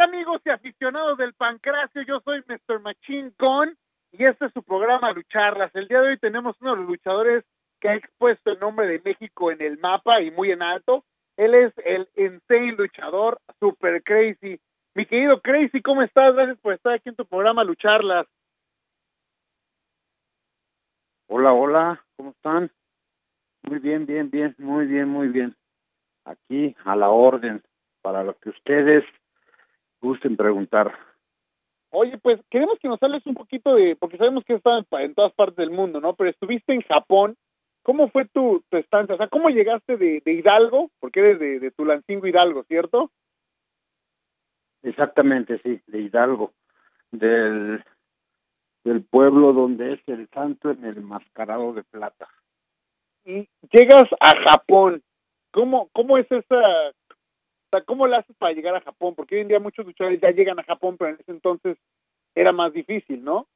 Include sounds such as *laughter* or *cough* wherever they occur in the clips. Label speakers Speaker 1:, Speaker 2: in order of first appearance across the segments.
Speaker 1: ¿Qué tal amigos y aficionados del Pancracio? Yo soy Mr. Machine Gun y este es su programa Lucharlas. El día de hoy tenemos uno de los luchadores que ha expuesto el nombre de México en el mapa y muy en alto. Él es el insane luchador Super Crazy. Mi querido Crazy, ¿cómo estás? Gracias por estar aquí en tu programa Lucharlas.
Speaker 2: Hola, hola, ¿cómo están? Muy bien, bien, bien, muy bien, muy bien. Aquí a la orden para lo que ustedes gusten preguntar.
Speaker 1: Oye, pues queremos que nos hables un poquito de, porque sabemos que estás en todas partes del mundo, ¿no? Pero estuviste en Japón. ¿Cómo fue tu, tu estancia? O sea, ¿cómo llegaste de, de Hidalgo? Porque eres de, de Tulancingo Hidalgo, ¿cierto?
Speaker 2: Exactamente, sí, de Hidalgo, del, del pueblo donde es el santo en el mascarado de plata.
Speaker 1: Y llegas a Japón. ¿Cómo, cómo es esa, sea, ¿cómo le haces para llegar a Japón? Porque hoy en día muchos luchadores ya llegan a Japón, pero en ese entonces era más difícil, ¿no?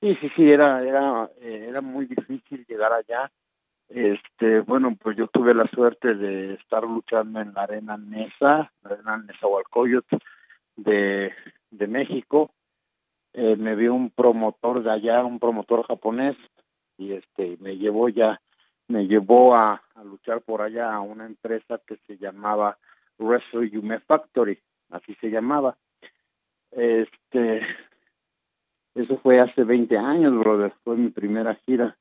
Speaker 2: Sí, sí, sí, era, era, eh, era muy difícil llegar allá. Este, bueno, pues yo tuve la suerte de estar luchando en la arena Nesa, la arena Nezahualcóyotl de, de México. Eh, me vio un promotor de allá, un promotor japonés, y este, me llevó ya, me llevó a, luchar por allá a una empresa que se llamaba Wrestle Factory, así se llamaba. Este, eso fue hace 20 años, brother, fue mi primera gira.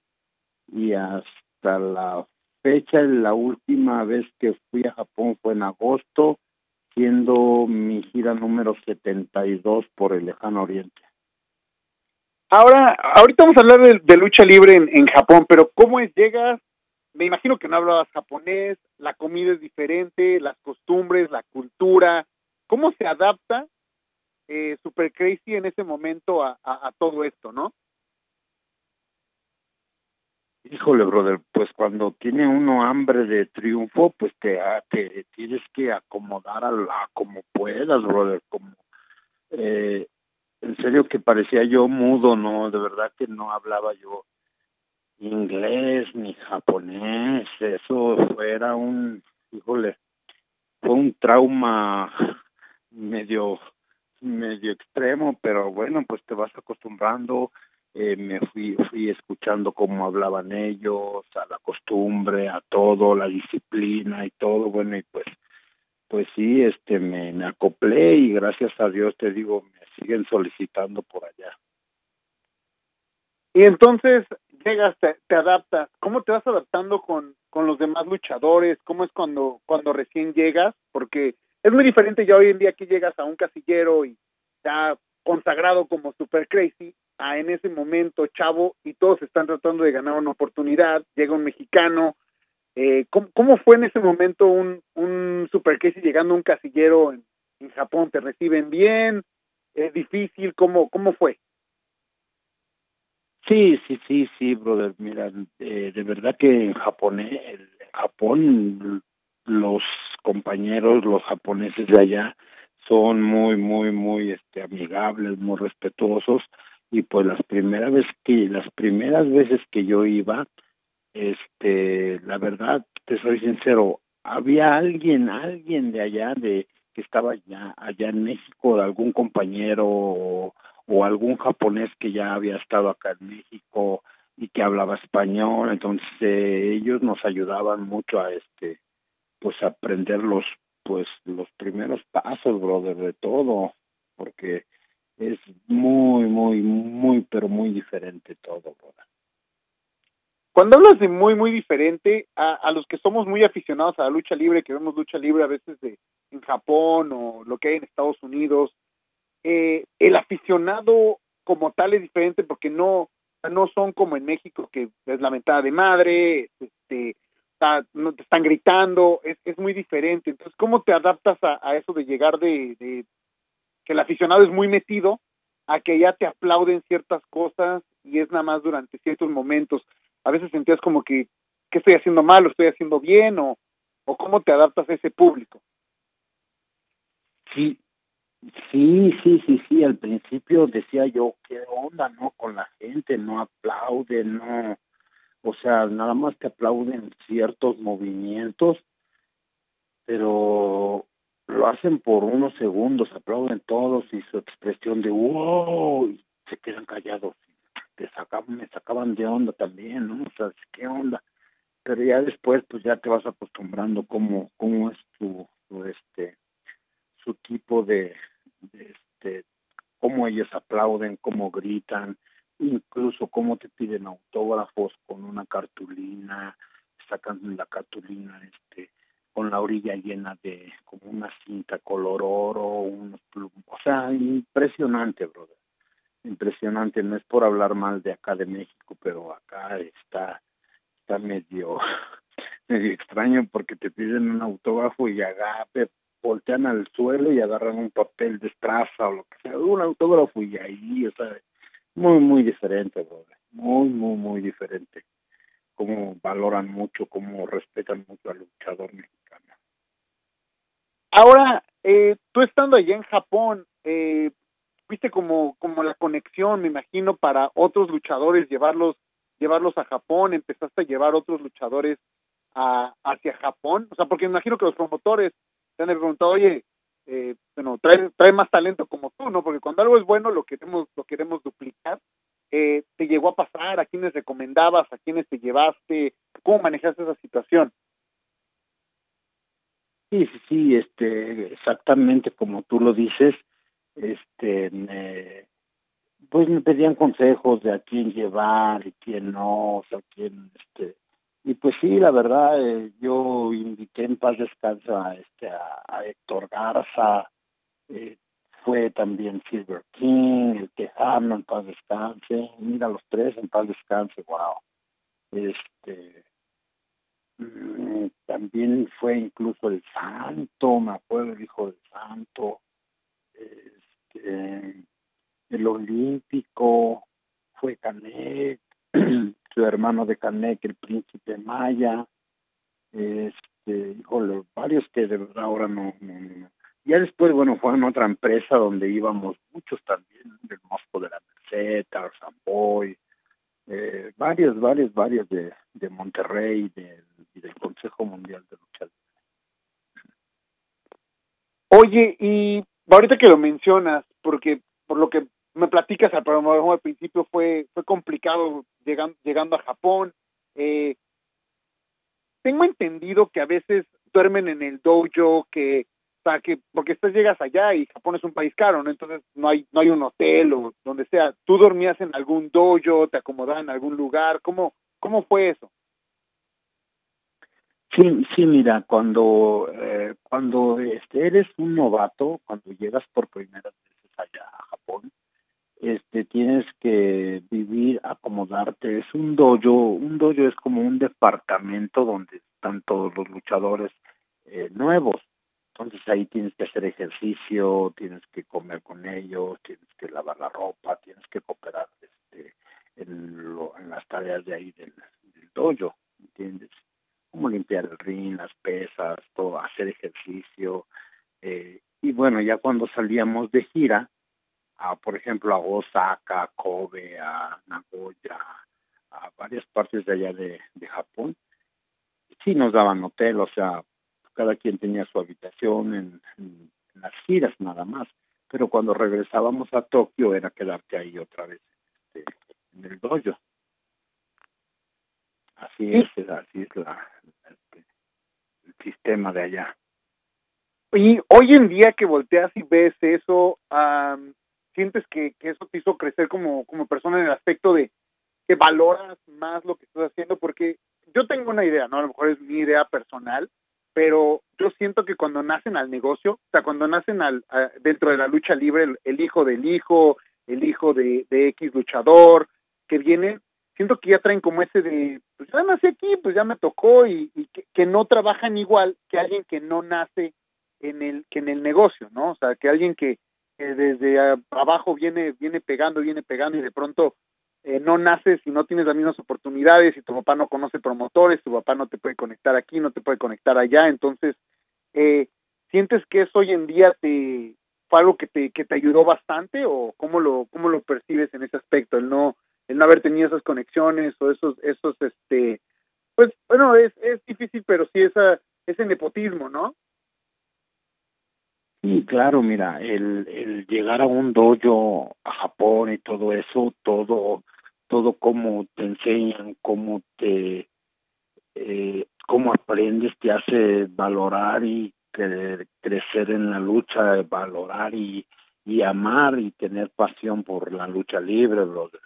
Speaker 2: Y hasta la fecha, la última vez que fui a Japón fue en agosto, siendo mi gira número 72 por el lejano oriente.
Speaker 1: Ahora, ahorita vamos a hablar de, de lucha libre en, en, Japón, pero ¿cómo es? Llegas, me imagino que no hablabas japonés, la comida es diferente, las costumbres, la cultura, ¿cómo se adapta eh, Super Crazy en ese momento a, todo esto, ¿no?
Speaker 2: Híjole, brother, pues cuando tiene uno hambre de triunfo, pues te, te tienes que acomodar a, la, como puedas, brother, como eh, en serio que parecía yo mudo, no, de verdad que no hablaba yo inglés ni japonés, eso fuera un, híjole, fue un trauma *laughs* medio medio extremo, pero bueno, pues te vas acostumbrando, eh, me fui fui escuchando cómo hablaban ellos, a la costumbre, a todo, la disciplina y todo, bueno, y pues pues sí, este me, me acoplé y gracias a Dios te digo, me siguen solicitando por allá.
Speaker 1: Y entonces llegas, te, te, adaptas. ¿Cómo te vas adaptando con, con los demás luchadores? ¿Cómo es cuando, cuando recién llegas? Porque es muy diferente ya hoy en día que llegas a un casillero y ya consagrado como Super Crazy, a en ese momento chavo y todos están tratando de ganar una oportunidad, llega un mexicano. Eh, ¿cómo, ¿Cómo fue en ese momento un, un Super Crazy llegando a un casillero en, en Japón? ¿Te reciben bien? ¿Es difícil? ¿Cómo, cómo fue?
Speaker 2: Sí, sí, sí, sí, brother. Mira, eh, de verdad que en Japón, Japón, los compañeros, los japoneses de allá, son muy, muy, muy, este, amigables, muy respetuosos. Y pues las primeras veces que, las primeras veces que yo iba, este, la verdad, te soy sincero, había alguien, alguien de allá de que estaba allá, allá en México, algún compañero o, o algún japonés que ya había estado acá en México y que hablaba español, entonces eh, ellos nos ayudaban mucho a este pues aprender los pues los primeros pasos, brother, de todo, porque es muy muy muy pero muy diferente todo, brother.
Speaker 1: Cuando hablas de muy muy diferente a, a los que somos muy aficionados a la lucha libre, que vemos lucha libre a veces de en Japón o lo que hay en Estados Unidos, eh, el aficionado como tal es diferente porque no no son como en México que es la mentada de madre este te están gritando, es, es muy diferente. Entonces, ¿cómo te adaptas a, a eso de llegar de, de, que el aficionado es muy metido a que ya te aplauden ciertas cosas y es nada más durante ciertos momentos? A veces sentías como que, ¿qué estoy haciendo mal o estoy haciendo bien? O, o cómo te adaptas a ese público.
Speaker 2: Sí, sí, sí, sí, sí. Al principio decía yo, ¿qué onda, no? Con la gente, no aplauden, no o sea, nada más te aplauden ciertos movimientos, pero lo hacen por unos segundos, aplauden todos y su expresión de wow, y se quedan callados. Te sacaban, me sacaban de onda también, ¿no? O sea, ¿qué onda? Pero ya después, pues ya te vas acostumbrando cómo, cómo es tu, este, su tipo de, este, cómo ellos aplauden, cómo gritan, incluso cómo te piden autógrafos con una cartulina, sacan la cartulina este con la orilla llena de como una cinta color oro, unos o sea, impresionante, brother. Impresionante, no es por hablar mal de acá de México, pero acá está está medio *laughs* medio extraño porque te piden un autógrafo y agape, voltean al suelo y agarran un papel de estraza o lo que sea, un autógrafo y ahí, o sea, muy, muy diferente, brother. Muy, muy, muy diferente. Cómo valoran mucho, cómo respetan mucho al luchador mexicano.
Speaker 1: Ahora, eh, tú estando allá en Japón, eh, viste como, como la conexión, me imagino, para otros luchadores, llevarlos, llevarlos a Japón, empezaste a llevar otros luchadores a, hacia Japón, o sea, porque me imagino que los promotores te han preguntado, oye, eh, bueno, trae, trae más talento como tú, ¿no? Porque cuando algo es bueno lo queremos, lo queremos duplicar. Eh, ¿Te llegó a pasar? ¿A quiénes recomendabas? ¿A quiénes te llevaste? ¿Cómo manejaste esa situación?
Speaker 2: Sí, sí, sí, este, exactamente como tú lo dices, este, me, pues me pedían consejos de a quién llevar y quién no, o sea, quién, este, y pues sí, la verdad, eh, yo invité en paz descansa este, a, Héctor Garza, eh, fue también Silver King, el Tejano en paz descanse, mira los tres en paz descanse, wow. Este, mm, también fue incluso el Santo, me acuerdo el hijo del Santo, este, el Olímpico, fue Canet, *clears throat* su hermano de Canek, el príncipe Maya, este, híjole, varios que de verdad ahora no, Ya después, bueno, fue en otra empresa donde íbamos muchos también, del Mosco de la Merced, Tarzan Boy, eh, varios, varios, varios de, de Monterrey y del Consejo Mundial de Lucha
Speaker 1: Oye, y ahorita que lo mencionas, porque por lo que me platicas al programa al principio fue fue complicado llegando llegando a Japón eh, tengo entendido que a veces duermen en el dojo que o que porque después llegas allá y Japón es un país caro no entonces no hay no hay un hotel o donde sea. Tú dormías en algún dojo te acomodaban en algún lugar cómo cómo fue eso
Speaker 2: Sí, sí, mira, cuando eh, cuando este, eres un novato, cuando llegas por primera vez allá a Japón, este tienes que vivir, acomodarte, es un dojo, un dojo es como un departamento donde están todos los luchadores eh, nuevos, entonces ahí tienes que hacer ejercicio, tienes que comer con ellos, tienes que lavar la ropa, tienes que cooperar este, en, en las tareas de ahí del, del dojo, ¿entiendes? Como limpiar el ring, las pesas, todo, hacer ejercicio, eh, y bueno, ya cuando salíamos de gira, a, por ejemplo, a Osaka, a Kobe, a Nagoya, a varias partes de allá de, de Japón. Sí nos daban hotel, o sea, cada quien tenía su habitación en, en, las giras nada más, pero cuando regresábamos a Tokio era quedarte ahí otra vez este, en el dojo. Así es, así es la, este, el sistema de allá.
Speaker 1: Y hoy en día que volteas y ves eso, um, sientes que, que eso te hizo crecer como, como persona en el aspecto de que valoras más lo que estás haciendo? Porque yo tengo una idea, ¿no? A lo mejor es mi idea personal, pero yo siento que cuando nacen al negocio, o sea, cuando nacen al, dentro de la lucha libre, el, hijo del hijo, el hijo de, de X luchador, que viene, siento que ya traen como ese de, pues ya nací aquí, pues ya me tocó y, que, no trabajan igual que alguien que no nace en el que en el negocio, ¿no? O sea, que alguien que, desde abajo viene viene pegando, viene pegando y de pronto eh, no naces y no tienes las mismas oportunidades y tu papá no conoce promotores, tu papá no te puede conectar aquí, no te puede conectar allá, entonces eh, sientes que eso hoy en día te fue algo que te que te ayudó bastante o cómo lo cómo lo percibes en ese aspecto el no el no haber tenido esas conexiones o esos esos este pues bueno es es difícil pero sí esa ese nepotismo no
Speaker 2: Sí, claro, mira, el, el llegar a un dojo a Japón y todo eso, todo, todo cómo te enseñan, cómo te, eh, cómo aprendes, te hace valorar y crecer en la lucha, valorar y, y amar y tener pasión por la lucha libre, brother.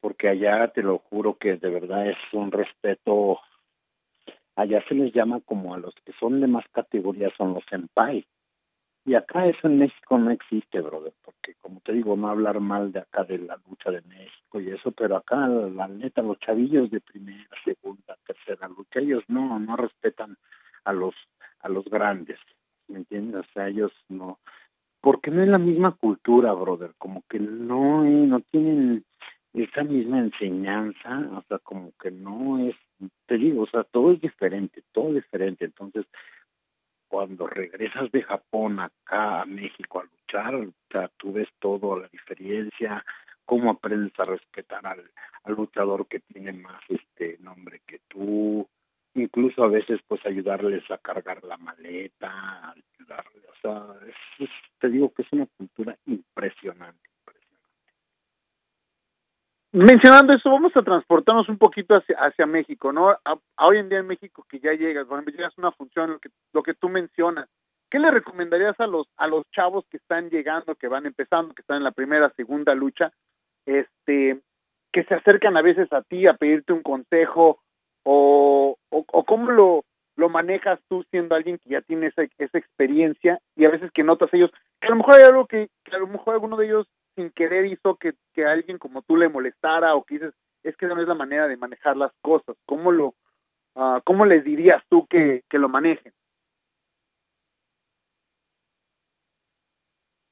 Speaker 2: Porque allá te lo juro que de verdad es un respeto. Allá se les llama como a los que son de más categoría, son los senpai y acá eso en México no existe, brother, porque como te digo, no hablar mal de acá de la lucha de México y eso, pero acá la neta, los chavillos de primera, segunda, tercera lucha, ellos no, no respetan a los, a los grandes, ¿me entiendes? O sea, ellos no, porque no es la misma cultura, brother, como que no, no tienen esa misma enseñanza, o sea, como que no es, te digo, o sea, todo es diferente, todo diferente, entonces cuando regresas de Japón acá a México a luchar, o sea, tú ves todo, la diferencia, cómo aprendes a respetar al, luchador que tiene más este nombre que tú, incluso a veces pues ayudarles a cargar la maleta, ayudarles, o sea, te digo que es una cultura impresionante.
Speaker 1: Mencionando eso, vamos a transportarnos un poquito hacia, hacia México, ¿no? A, hoy en día en México que ya llegas, cuando llegas a una función, lo que, lo que tú mencionas, ¿qué le recomendarías a los, a los chavos que están llegando, que van empezando, que están en la primera, segunda lucha, este, que se acercan a veces a ti a pedirte un consejo o, o, cómo lo, lo manejas tú siendo alguien que ya tiene esa, esa experiencia y a veces que notas ellos, que a lo mejor hay algo que, que a lo mejor alguno de ellos sin querer hizo que, que alguien como tú le molestara o que dices, es que no es la manera de manejar las cosas. ¿Cómo lo, uh, cómo les dirías tú que, que lo manejen?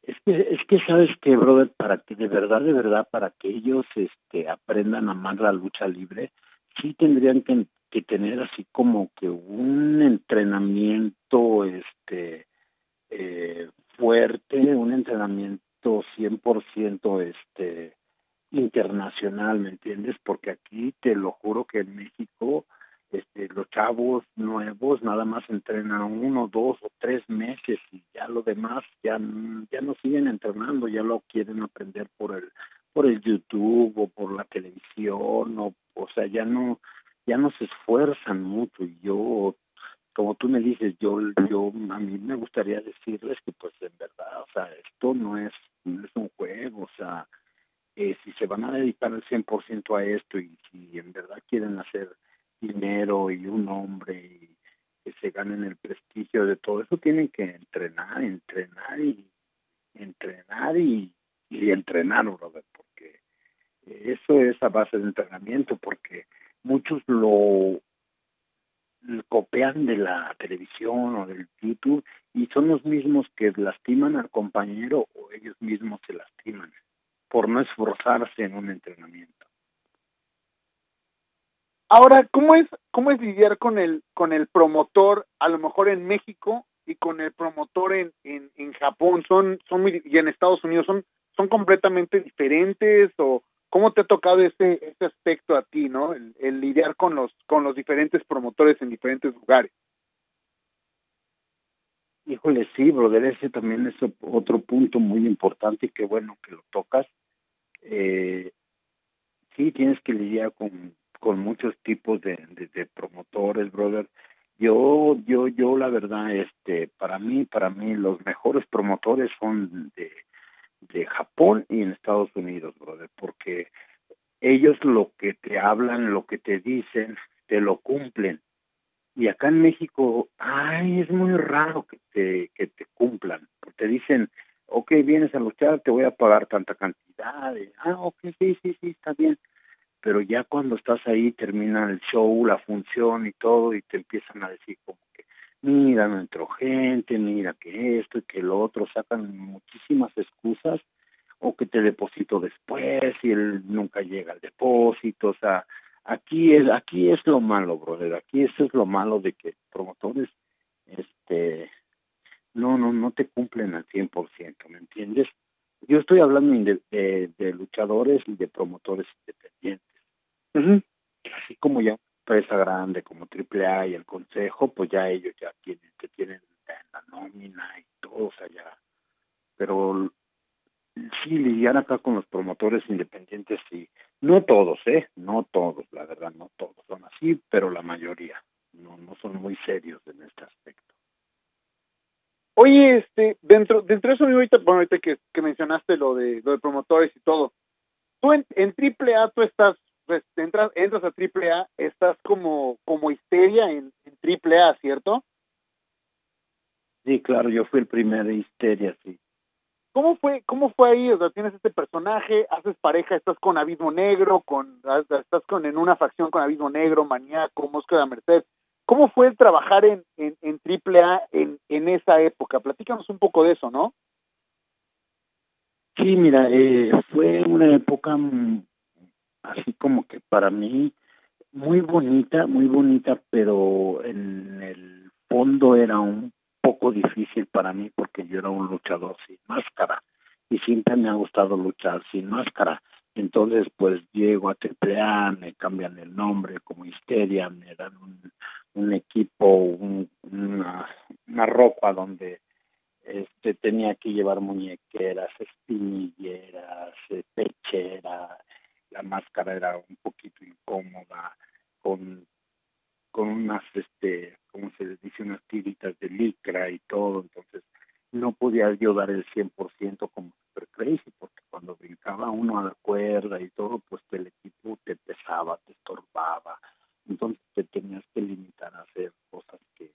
Speaker 2: Es que, es que sabes que, brother, para que de verdad, de verdad, para que ellos este, aprendan a amar la lucha libre, sí tendrían que, que tener así como que un entrenamiento este eh, fuerte, un entrenamiento 100% este internacional, ¿me entiendes? Porque aquí te lo juro que en México este, los chavos nuevos nada más entrenan uno, dos o tres meses y ya lo demás ya, ya no siguen entrenando, ya lo quieren aprender por el por el YouTube o por la televisión o o sea ya no ya no se esfuerzan mucho y yo como tú me dices, yo, yo, a mí me gustaría decirles que pues en verdad, o sea, esto no es, no es un juego, o sea, eh, si se van a dedicar al 100% a esto y si en verdad quieren hacer dinero y un nombre y que se ganen el prestigio de todo eso, tienen que entrenar, entrenar y entrenar y, y entrenar, brother, porque eso es a base de entrenamiento, porque muchos lo copian de la televisión o del YouTube y son los mismos que lastiman al compañero o ellos mismos se lastiman por no esforzarse en un entrenamiento.
Speaker 1: Ahora, ¿cómo es cómo es lidiar con el con el promotor a lo mejor en México y con el promotor en en, en Japón son son y en Estados Unidos son son completamente diferentes o ¿Cómo te ha tocado ese, ese aspecto a ti, no? El, lidiar con los, con los diferentes promotores en diferentes lugares.
Speaker 2: Híjole, sí, brother, ese también es otro punto muy importante y qué bueno que lo tocas. Eh, sí, tienes que lidiar con, con muchos tipos de, de, de, promotores, brother. Yo, yo, yo, la verdad, este, para mí, para mí, los mejores promotores son de, de Japón y en Estados Unidos, brother, porque ellos lo que te hablan, lo que te dicen, te lo cumplen. Y acá en México, ay, es muy raro que te, que te cumplan. Te dicen, ok, vienes a luchar, te voy a pagar tanta cantidad. ah, ok, sí, sí, sí, está bien. pero ya cuando estás ahí termina el show, la función y todo y te empiezan a decir como mira, no entró gente, mira que esto y que lo otro, sacan muchísimas excusas o que te deposito después y él nunca llega al depósito, o sea, aquí es aquí es lo malo, brother, aquí eso es lo malo de que promotores este no no no te cumplen al 100%, ¿me entiendes? Yo estoy hablando de, de, luchadores y de promotores independientes. Así como ya empresa grande como AAA y el Consejo, pues ya ellos ya tienen que tienen la nómina y todo, o sea, ya. Pero sí lidiar acá con los promotores independientes sí no todos eh no todos la verdad no todos son así pero la mayoría. No no son muy serios en este aspecto.
Speaker 1: Oye este dentro dentro de eso ahorita bueno ahorita que, que mencionaste lo de lo de promotores y todo tú en, en AAA tú estás pues, entras entras a AAA estás como como histeria en, en AAA cierto
Speaker 2: sí claro yo fui el primer histeria sí
Speaker 1: ¿Cómo fue, cómo fue ahí? O sea, tienes este personaje, haces pareja, estás con Abismo Negro, con, estás con en una facción con Abismo Negro, Maníaco, Mosca de Merced. ¿Cómo fue trabajar en, en, en AAA en, en esa época? Platícanos un poco de eso, ¿no?
Speaker 2: Sí, mira, eh, fue una época así como que para mí muy bonita, muy bonita, pero en el fondo era un poco difícil para mí porque yo era un luchador sin máscara y siempre me ha gustado luchar sin máscara. Entonces, pues llego a AAA, me cambian el nombre como Histeria, me dan un, equipo, un, una, una ropa donde este tenía que llevar muñequeras, espinilleras, eh, pechera, la máscara era un poquito incómoda, con con unas, este, como se les dice, unas tiritas de licra y todo, entonces no podía yo dar el 100% como Super Crazy, porque cuando brincaba uno a la cuerda y todo, pues el equipo te pesaba, te estorbaba, entonces te tenías que limitar a hacer cosas que,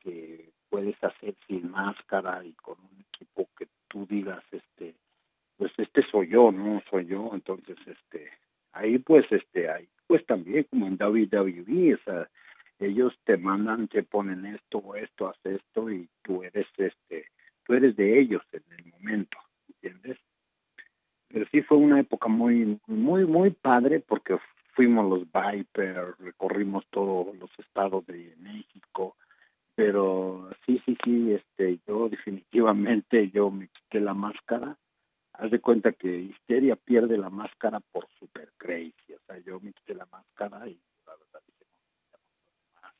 Speaker 2: que puedes hacer sin máscara y con un equipo que tú digas, este, pues este soy yo, no soy yo, entonces, este, ahí pues, este, ahí pues también como en WWE, o sea, ellos te mandan, te ponen esto esto, haz esto y tú eres este, tú eres de ellos en el momento, ¿entiendes? Pero sí fue una época muy, muy, muy padre porque fuimos los Viper, recorrimos todos los estados de México, pero sí, sí, sí, este, yo definitivamente yo me quité la máscara cuenta que Histeria pierde la máscara por Super Crazy. O sea, yo me quité la máscara y la verdad dije, no, más.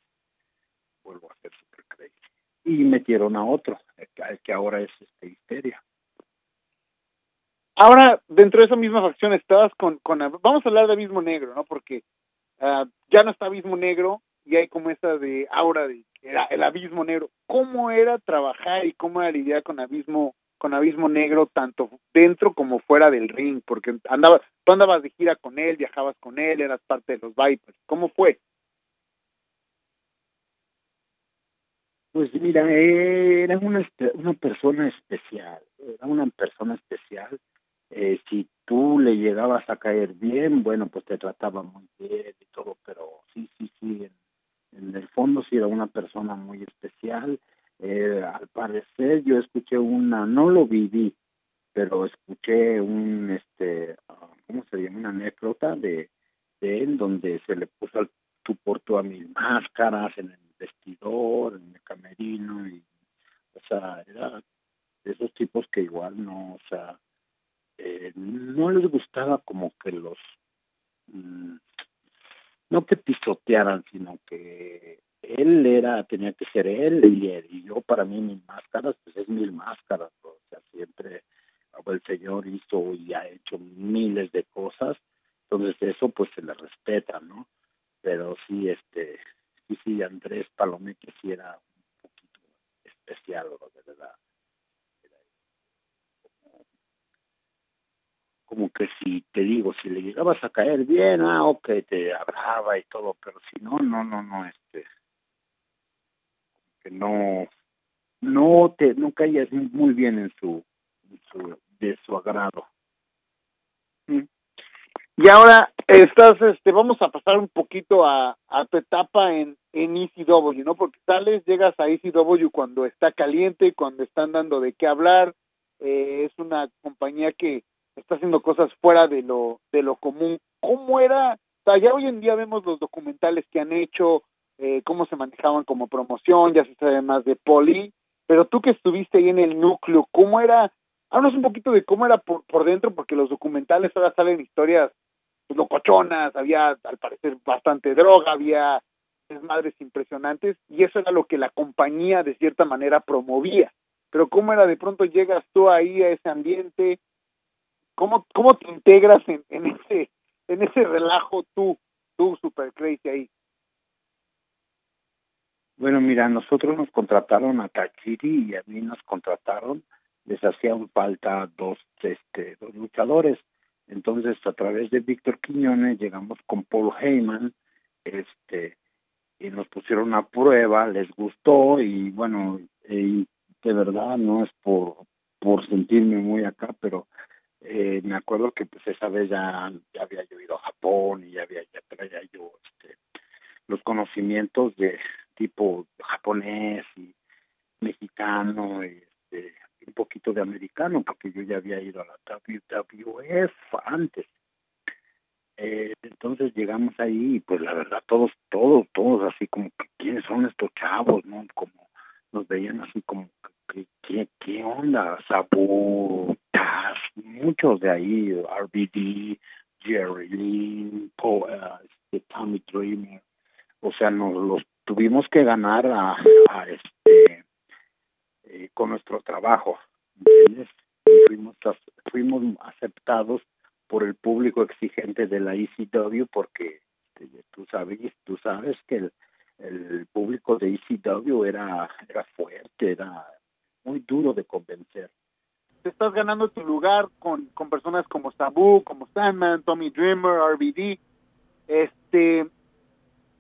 Speaker 2: Vuelvo a ser Super Crazy. Y metieron a otro, el que ahora es este Histeria.
Speaker 1: Ahora, dentro de esa misma facción estabas con, con vamos a hablar de Abismo Negro, ¿no? Porque uh, ya no está Abismo Negro y hay como esa de aura de era el Abismo Negro. ¿Cómo era trabajar y cómo era lidiar con Abismo con Abismo Negro tanto dentro como fuera del ring, porque andabas, tú andabas de gira con él, viajabas con él, eras parte de los Vipers. ¿Cómo fue?
Speaker 2: Pues mira, era una, una persona especial, era una persona especial. Eh, si tú le llegabas a caer bien, bueno, pues te trataba muy bien y todo, pero sí, sí, sí, en el fondo sí era una persona muy especial eh, al parecer yo escuché una, no lo viví, pero escuché un, este, ¿cómo se llama? Una anécdota de, de él donde se le puso al tú a mil máscaras en el vestidor, en el camerino, y, o sea, era de esos tipos que igual no, o sea, eh, no les gustaba como que los, mm, no que pisotearan, sino que él era, tenía que ser él y, y yo para mí mis máscaras, pues es mil máscaras, o sea, siempre el Señor hizo y ha hecho miles de cosas, entonces eso pues se le respeta, ¿no? Pero sí, este, sí, sí, Andrés Palomeque sí era un poquito especial, de verdad. como, como que si te digo, si le llegabas a caer bien, ah, ok, te hablaba y todo, pero si no, no, no, no, este, que no no te no caías muy bien en su, en su de su agrado
Speaker 1: mm. Y ahora estás, este, vamos a pasar un poquito a, a tu etapa en, en ECW, ¿no? Porque sales, llegas a ECW cuando está caliente, cuando están dando de qué hablar, eh, es una compañía que está haciendo cosas fuera de lo, de lo común. ¿Cómo era? O sea, ya hoy en día vemos los documentales que han hecho, eh, cómo se manejaban como promoción, ya se sabe más de Poli, pero tú que estuviste ahí en el núcleo, ¿cómo era? Háblanos un poquito de cómo era por, por dentro, porque los documentales ahora salen historias pues, locochonas, había al parecer bastante droga, había desmadres impresionantes, y eso era lo que la compañía de cierta manera promovía. Pero cómo era de pronto llegas tú ahí a ese ambiente, cómo, cómo te integras en, en ese, en ese relajo tú, tú super crazy ahí.
Speaker 2: Bueno, mira, nosotros nos contrataron a Tachiri y a mí nos contrataron, les hacían falta dos, este, dos luchadores. Entonces, a través de Víctor Quiñones llegamos con Paul Heyman, este, y nos pusieron a prueba, les gustó y bueno, eh, de verdad no es por por sentirme muy acá, pero eh, me acuerdo que pues esa vez ya, ya había yo ido a Japón y ya había ya traía yo este, los conocimientos de tipo japonés y mexicano este, un poquito de americano porque yo ya había ido a la WWF antes. Eh, entonces llegamos ahí y pues la verdad todos todos todos así como quiénes son estos chavos no como nos veían así como que qué, qué onda Sabu Taz muchos de ahí RBD Jerry Lynn Paul, uh, este, Tommy Dreamer. O sea nos los tuvimos que ganar a, a este eh, con nuestro trabajo. Fuimos aceptados por el público exigente de la ECW porque este, tú sabes tú sabes que el, el público de ECW era era fuerte era muy duro de convencer.
Speaker 1: Te estás ganando tu lugar con con personas como Sabu como Sandman Tommy Dreamer RBD este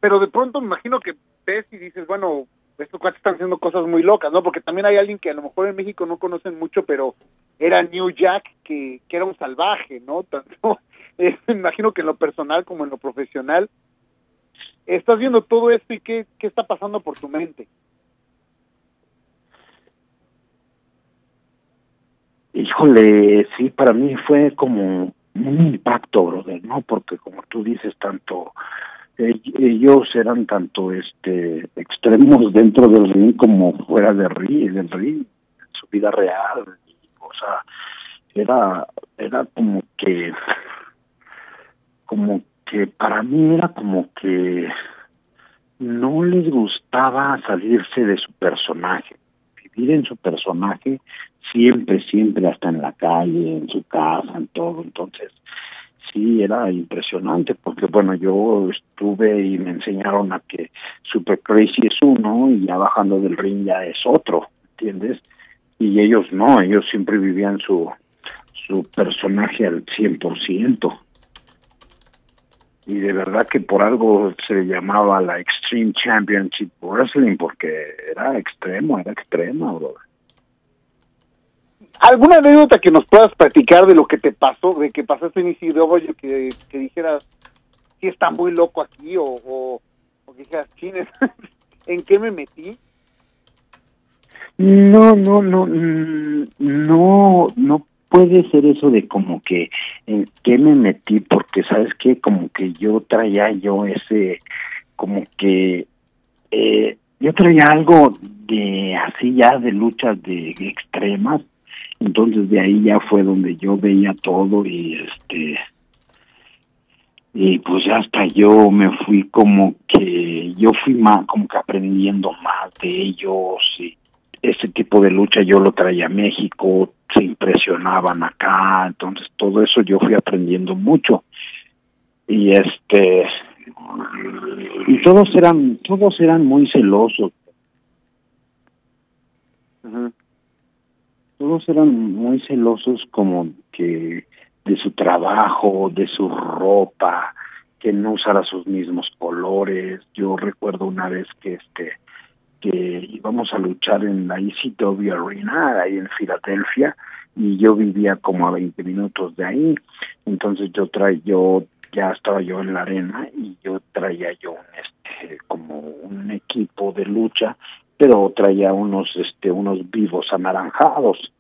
Speaker 1: pero de pronto me imagino que ves y dices bueno estos cuates están haciendo cosas muy locas, ¿no? Porque también hay alguien que a lo mejor en México no conocen mucho, pero era New Jack, que, que era un salvaje, ¿no? *laughs* Tanto, eh, me imagino que en lo personal como en lo profesional. Estás viendo todo esto y qué, qué está pasando por tu mente.
Speaker 2: Híjole, sí, para mí fue como un impacto, brother, ¿no? Porque como tú dices, tanto ellos eran tanto este extremos dentro del ring como fuera del ring, del ring en su vida real o sea era era como que como que para mí era como que no les gustaba salirse de su personaje. Vivir en su personaje siempre siempre hasta en la calle en su casa en todo. Entonces sí era impresionante porque bueno yo estuve y me enseñaron a que Super Crazy es uno y ya bajando del ring ya es otro, ¿entiendes? Y ellos no, ellos siempre vivían su su personaje al 100%. Y de verdad que por algo se llamaba la Extreme Championship Wrestling porque era extremo, era extrema, brother.
Speaker 1: ¿Alguna anécdota que nos puedas platicar de lo que te pasó, de que pasaste en Isidro, que, que dijeras, si está muy loco aquí, o, o, o que dijeras, chines, *laughs* ¿en qué me metí?
Speaker 2: No, no, no, mm, no, no puede ser eso de como que en qué me metí, porque sabes que como que yo traía yo ese, como que eh, yo traía algo de así ya de luchas de extremas entonces de ahí ya fue donde yo veía todo y este y pues hasta yo me fui como que yo fui más como que aprendiendo más de ellos y ese tipo de lucha yo lo traía a México se impresionaban acá. Entonces todo eso yo fui aprendiendo mucho. Y este y todos eran todos eran muy celosos todos eran muy celosos como que de su trabajo, de su ropa, que no usara sus mismos colores. Yo recuerdo una vez que este este íbamos a luchar en la ECW Arena ahí en Filadelfia y yo vivía como a 20 minutos de ahí entonces yo traía yo ya estaba yo en la arena y yo traía yo un este como un equipo de lucha pero traía unos este unos vivos anaranjados.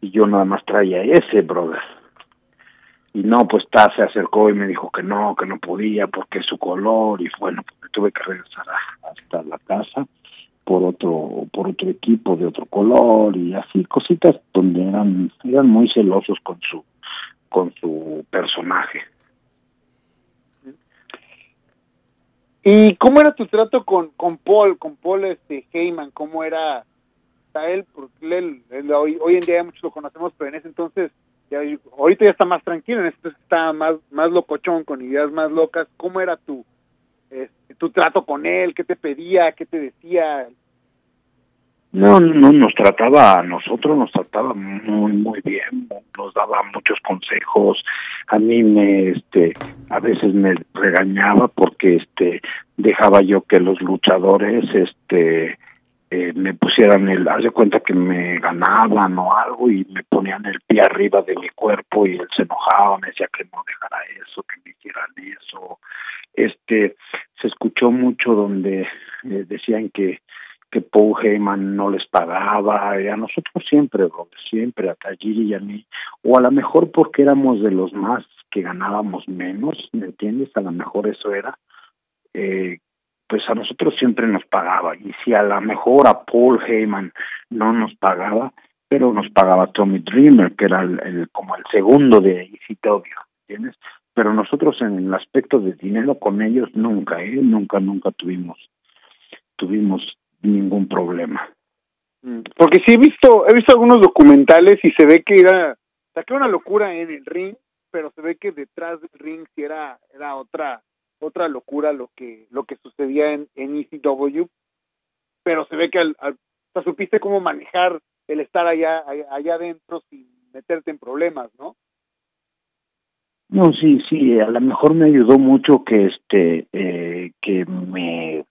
Speaker 2: Y yo nada más traía ese brother. Y no pues ta se acercó y me dijo que no que no podía porque es su color. Y bueno pues tuve que regresar hasta la casa por otro por otro equipo de otro color y así cositas donde eran eran muy celosos con su con su personaje
Speaker 1: ¿Y cómo era tu trato con, con Paul, con Paul este Heyman? ¿Cómo era él? Porque él, hoy, hoy en día muchos lo conocemos, pero en ese entonces, ya, ahorita ya está más tranquilo, en ese entonces está más, más locochón, con ideas más locas. ¿Cómo era tu, este, tu trato con él? ¿Qué te pedía? ¿Qué te decía?
Speaker 2: No, no nos trataba, a nosotros nos trataba muy, muy bien, nos daba muchos consejos, a mí me, este, a veces me regañaba porque, este, dejaba yo que los luchadores, este, eh, me pusieran el, haz de cuenta que me ganaban o algo y me ponían el pie arriba de mi cuerpo y él se enojaba, me decía que no dejara eso, que me hicieran eso, este, se escuchó mucho donde eh, decían que que Paul Heyman no les pagaba, y a nosotros siempre, siempre, a Tajiri y a mí, o a lo mejor porque éramos de los más que ganábamos menos, ¿me entiendes? A lo mejor eso era, eh, pues a nosotros siempre nos pagaba, y si a lo mejor a Paul Heyman no nos pagaba, pero nos pagaba Tommy Dreamer, que era el, como el segundo de ECW, ¿entiendes? Pero nosotros en el aspecto de dinero con ellos nunca, ¿eh? Nunca, nunca tuvimos tuvimos ningún problema.
Speaker 1: Mm, porque sí he visto, he visto algunos documentales y se ve que era, saqué una locura en el ring, pero se ve que detrás del ring sí era, era otra, otra locura lo que, lo que sucedía en, en ECW, pero se ve que al, supiste cómo manejar el estar allá, allá adentro sin meterte en problemas, ¿no?
Speaker 2: No, sí, sí, a lo mejor me ayudó mucho que este, eh, que me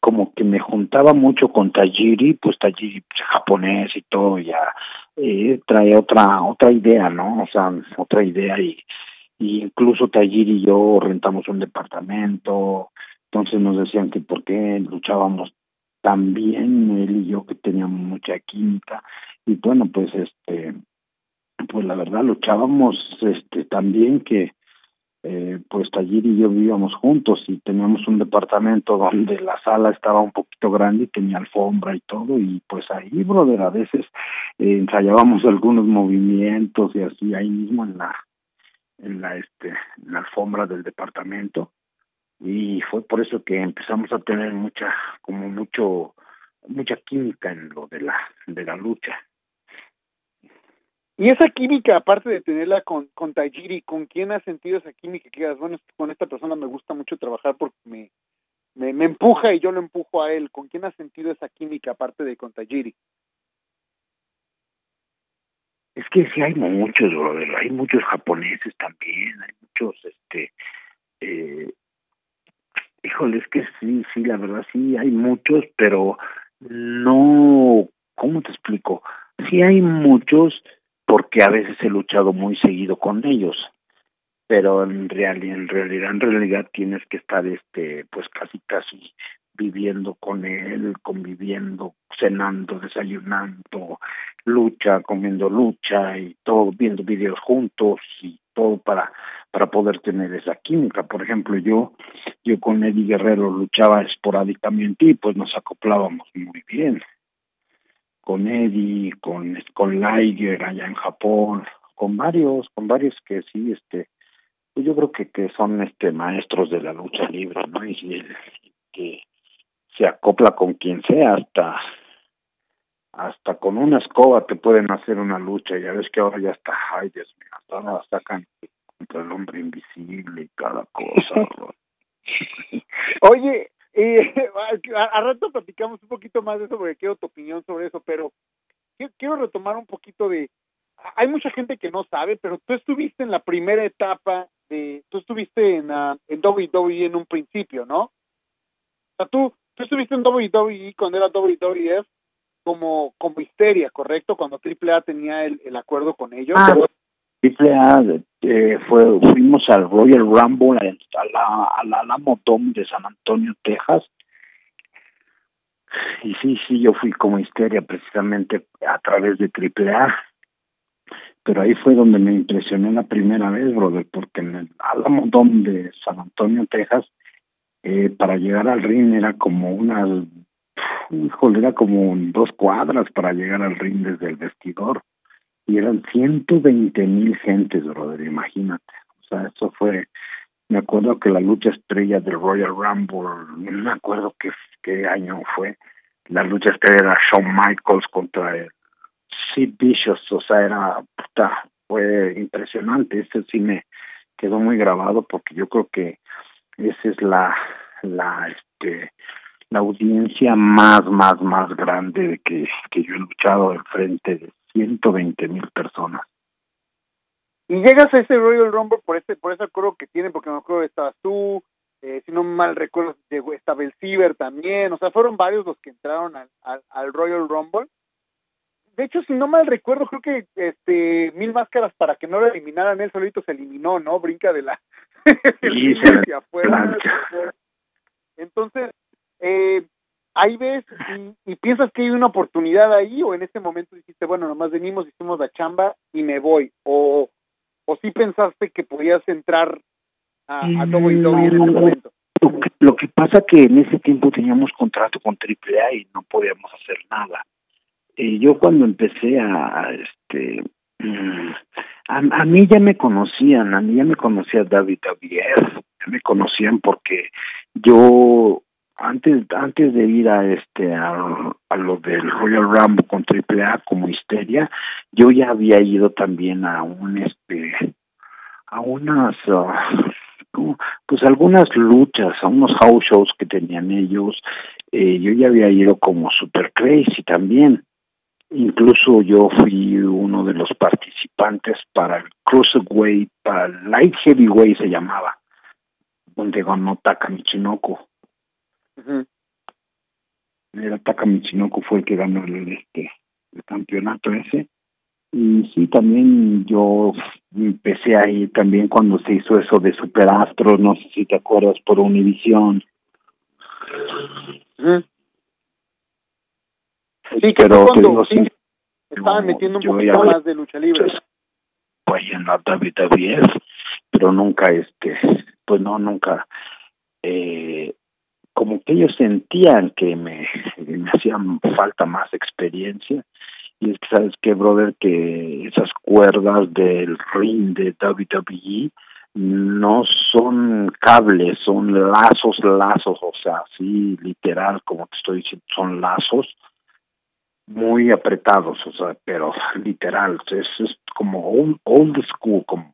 Speaker 2: como que me juntaba mucho con Tajiri, pues Tajiri pues, japonés y todo, ya eh, trae otra otra idea, ¿no? O sea, otra idea y, y incluso Tajiri y yo rentamos un departamento, entonces nos decían que por qué luchábamos tan bien él y yo que teníamos mucha química y bueno pues este pues la verdad luchábamos este también que eh, pues Tallir y yo vivíamos juntos y teníamos un departamento donde la sala estaba un poquito grande y tenía alfombra y todo y pues ahí, brother, a veces eh, ensayábamos *laughs* algunos movimientos y así ahí mismo en la en la este en la alfombra del departamento. Y fue por eso que empezamos a tener mucha como mucho mucha química en lo de la de la lucha
Speaker 1: y esa química, aparte de tenerla con, con Tajiri, ¿con quién has sentido esa química? Que digas, bueno, con esta persona me gusta mucho trabajar porque me, me, empuja y yo lo empujo a él. ¿Con quién has sentido esa química aparte de con Tajiri?
Speaker 2: Es que sí hay muchos, brother. Hay muchos japoneses también, hay muchos, este, eh, híjole, es que sí, sí, la verdad sí, hay muchos, pero no, ¿cómo te explico? Sí hay muchos, porque a veces he luchado muy seguido con ellos pero en realidad en realidad en realidad tienes que estar este pues casi casi viviendo con él conviviendo cenando desayunando lucha comiendo lucha y todo viendo videos juntos y todo para para poder tener esa química. Por ejemplo yo yo con Eddie Guerrero luchaba esporádicamente y pues nos acoplábamos muy bien con Eddie, con, con Liger allá en Japón, con varios, con varios que sí, este, pues yo creo que, que son este maestros de la lucha libre, ¿no? Y, que se acopla con quien sea, hasta hasta con una escoba te pueden hacer una lucha, ya ves que ahora ya está, ay Dios mío, hasta sacan contra el hombre invisible y cada cosa. *laughs*
Speaker 1: Oye, y *laughs* a, rato platicamos un poquito más de eso porque quiero tu opinión sobre eso, pero quiero, retomar un poquito de... Hay mucha gente que no sabe, pero tú estuviste en la primera etapa de... Tú estuviste en, uh, en WWE en un principio, ¿no? O sea, tú, tú estuviste en WWE cuando era WWF como, como histeria, ¿correcto? Cuando AAA tenía el, el acuerdo con ellos.
Speaker 2: Ah, AAA eh, fue, fuimos al Royal Rumble a la, a la Alamo de San Antonio, Texas. Y sí, sí, yo fui como histeria precisamente a través de AAA. Pero ahí fue donde me impresioné la primera vez, brother, porque en el Alamo de San Antonio, Texas, eh, para llegar al ring era como unas, híjole, era como dos cuadras para llegar al ring desde el vestidor. Y eran 120 mil gentes, brother, imagínate. O sea, eso fue, me acuerdo que la lucha estrella del Royal Rumble, no me acuerdo qué, qué año fue, la lucha estrella era Shawn Michaels contra el Sid Vicious, o sea, era, puta, fue impresionante, ese sí me quedó muy grabado porque yo creo que esa es la la este la audiencia más más más grande que que yo he luchado enfrente de 120 mil personas
Speaker 1: y llegas a ese Royal Rumble por ese por ese acuerdo que tienen porque me acuerdo estabas tú eh, si no mal recuerdo llegó estaba el Ciber también o sea fueron varios los que entraron al, al, al Royal Rumble de hecho, si no mal recuerdo, creo que este mil máscaras para que no lo eliminaran, él solito se eliminó, ¿no? Brinca de la *laughs* hacia afuera. Entonces, eh, ahí ves y, y, piensas que hay una oportunidad ahí o en este momento dijiste, bueno, nomás venimos, hicimos la chamba y me voy o o sí pensaste que podías entrar a, a WWE no, en ese momento.
Speaker 2: Lo que, lo que pasa que en ese tiempo teníamos contrato con AAA y no podíamos hacer nada eh, yo cuando empecé a, este mm, a, a, mí ya me conocían, a mí ya me conocía David Javier, ya me conocían porque yo antes antes de ir a este a, a lo del Royal Rumble con AAA como histeria, yo ya había ido también a un este a unas uh, pues algunas luchas, a unos house shows que tenían ellos, eh, yo ya había ido como super crazy también. Incluso yo fui uno de los participantes para el Cruiserweight, para Light Heavyweight se llamaba, donde ganó Taka Era Taka Michinoku fue el que ganó el, este, el campeonato ese. Y sí, también yo empecé ahí también cuando se hizo eso de Superastro, no sé si te acuerdas, por Univision.
Speaker 1: Sí, que pero digo, sí, estaban metiendo un poquito más de lucha libre.
Speaker 2: Pues en la WWF, pero nunca, este, pues no, nunca, eh, como que ellos sentían que me, me hacían falta más experiencia. Y es que, ¿sabes qué, brother? Que esas cuerdas del ring de WWE no son cables, son lazos, lazos, o sea, sí, literal, como te estoy diciendo, son lazos muy apretados, o sea, pero *laughs* literal, es, es como old, old school, como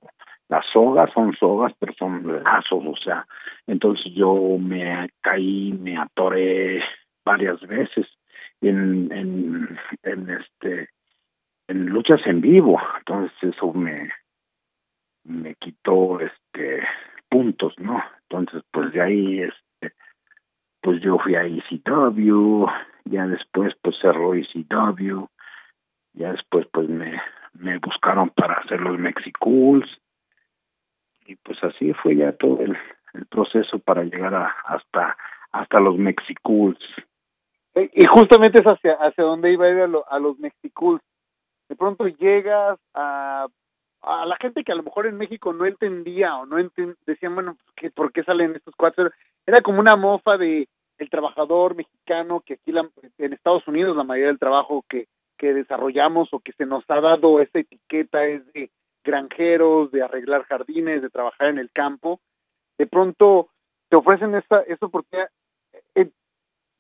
Speaker 2: las sogas son sogas, pero son lazos, o sea, entonces yo me caí, me atoré varias veces en, en, en este, en luchas en vivo, entonces eso me, me quitó este puntos, ¿no? Entonces, pues de ahí, este, pues yo fui a ECW, ya después pues cerró ECW, ya después pues me, me buscaron para hacer los Mexicools y pues así fue ya todo el, proceso para llegar a, hasta hasta los Mexicools.
Speaker 1: Y justamente es hacia hacia donde iba a ir a, lo, a los Mexicools. De pronto llegas a a la gente que a lo mejor en México no entendía o no enten, decían, bueno, ¿qué, ¿por qué salen estos cuatro? Era como una mofa de el trabajador mexicano que aquí la, en Estados Unidos la mayoría del trabajo que, que desarrollamos o que se nos ha dado esta etiqueta es de granjeros, de arreglar jardines, de trabajar en el campo, de pronto te ofrecen esta, esta oportunidad. Eh,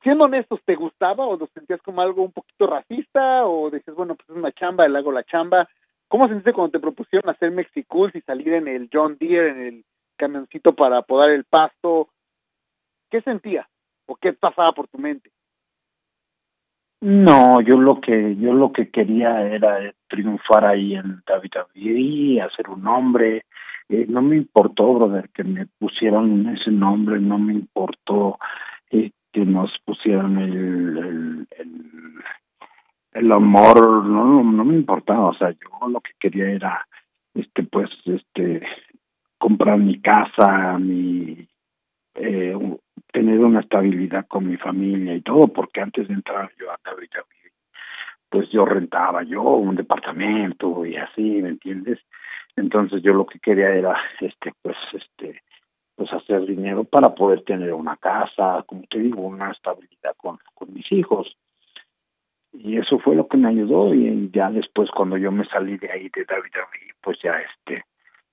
Speaker 1: siendo honestos, ¿te gustaba o lo sentías como algo un poquito racista o dices, bueno, pues es una chamba, le hago la chamba? ¿Cómo sentiste cuando te propusieron hacer Mexicools y salir en el John Deere, en el camioncito para podar el pasto? ¿Qué sentías? o qué pasaba por tu mente?
Speaker 2: No, yo lo que yo lo que quería era triunfar ahí en WWE, hacer un nombre. Eh, no me importó, brother, que me pusieran ese nombre, no me importó. Eh, este nos pusieron el, el, el, amor, no, no me importaba, o sea, yo lo que quería era, este, pues, este, comprar mi casa, mi, eh, tener una estabilidad con mi familia y todo, porque antes de entrar yo a pues yo rentaba yo un departamento y así, ¿me entiendes? Entonces yo lo que quería era, este, pues, este, pues hacer dinero para poder tener una casa, como te digo, una estabilidad con, con mis hijos. Y eso fue lo que me ayudó y ya después cuando yo me salí de ahí de David David, pues ya este